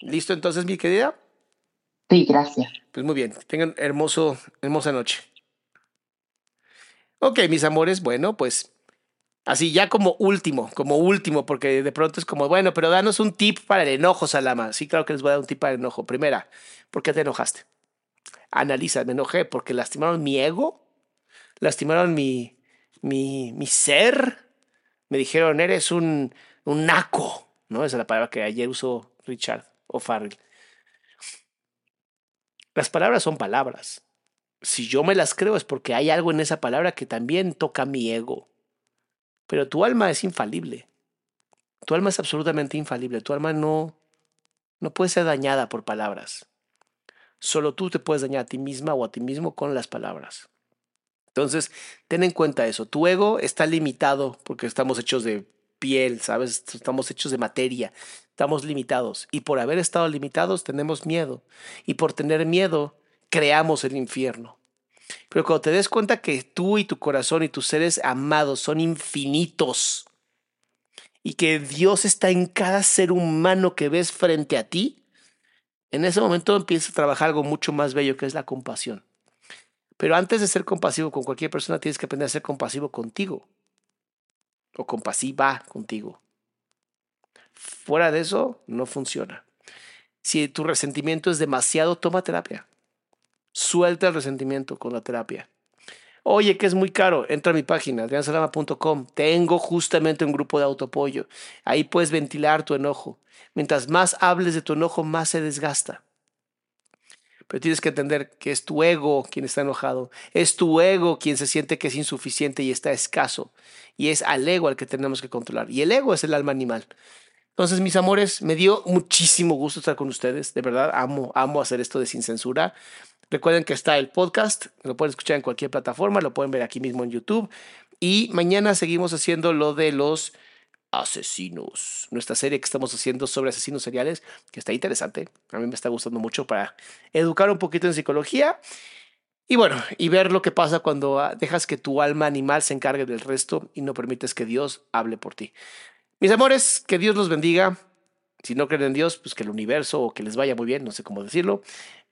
¿Listo entonces, mi querida? Sí, gracias. Pues muy bien, tengan hermoso, hermosa noche. Ok, mis amores, bueno, pues así ya como último, como último, porque de pronto es como, bueno, pero danos un tip para el enojo, Salama. Sí, claro que les voy a dar un tip para el enojo. Primera, ¿por qué te enojaste? Analiza, me enojé porque lastimaron mi ego, lastimaron mi, mi, mi ser, me dijeron, eres un, un naco, ¿no? Esa es la palabra que ayer usó Richard O'Farrell. Las palabras son palabras. Si yo me las creo es porque hay algo en esa palabra que también toca mi ego. Pero tu alma es infalible. Tu alma es absolutamente infalible. Tu alma no, no puede ser dañada por palabras. Solo tú te puedes dañar a ti misma o a ti mismo con las palabras. Entonces, ten en cuenta eso. Tu ego está limitado porque estamos hechos de piel, ¿sabes? Estamos hechos de materia, estamos limitados. Y por haber estado limitados tenemos miedo. Y por tener miedo creamos el infierno. Pero cuando te des cuenta que tú y tu corazón y tus seres amados son infinitos y que Dios está en cada ser humano que ves frente a ti, en ese momento empiezas a trabajar algo mucho más bello que es la compasión. Pero antes de ser compasivo con cualquier persona, tienes que aprender a ser compasivo contigo o compasiva contigo. Fuera de eso, no funciona. Si tu resentimiento es demasiado, toma terapia. Suelta el resentimiento con la terapia. Oye, que es muy caro. Entra a mi página, adriansalama.com. Tengo justamente un grupo de autoapoyo. Ahí puedes ventilar tu enojo. Mientras más hables de tu enojo, más se desgasta. Pero tienes que entender que es tu ego quien está enojado. Es tu ego quien se siente que es insuficiente y está escaso. Y es al ego al que tenemos que controlar. Y el ego es el alma animal. Entonces, mis amores, me dio muchísimo gusto estar con ustedes. De verdad, amo, amo hacer esto de sin censura. Recuerden que está el podcast, lo pueden escuchar en cualquier plataforma, lo pueden ver aquí mismo en YouTube. Y mañana seguimos haciendo lo de los asesinos. Nuestra serie que estamos haciendo sobre asesinos seriales, que está interesante. A mí me está gustando mucho para educar un poquito en psicología. Y bueno, y ver lo que pasa cuando ah, dejas que tu alma animal se encargue del resto y no permites que Dios hable por ti. Mis amores, que Dios los bendiga. Si no creen en Dios, pues que el universo o que les vaya muy bien, no sé cómo decirlo.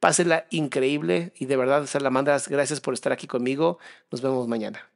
Pásenla increíble y de verdad, Salamandas, gracias por estar aquí conmigo. Nos vemos mañana.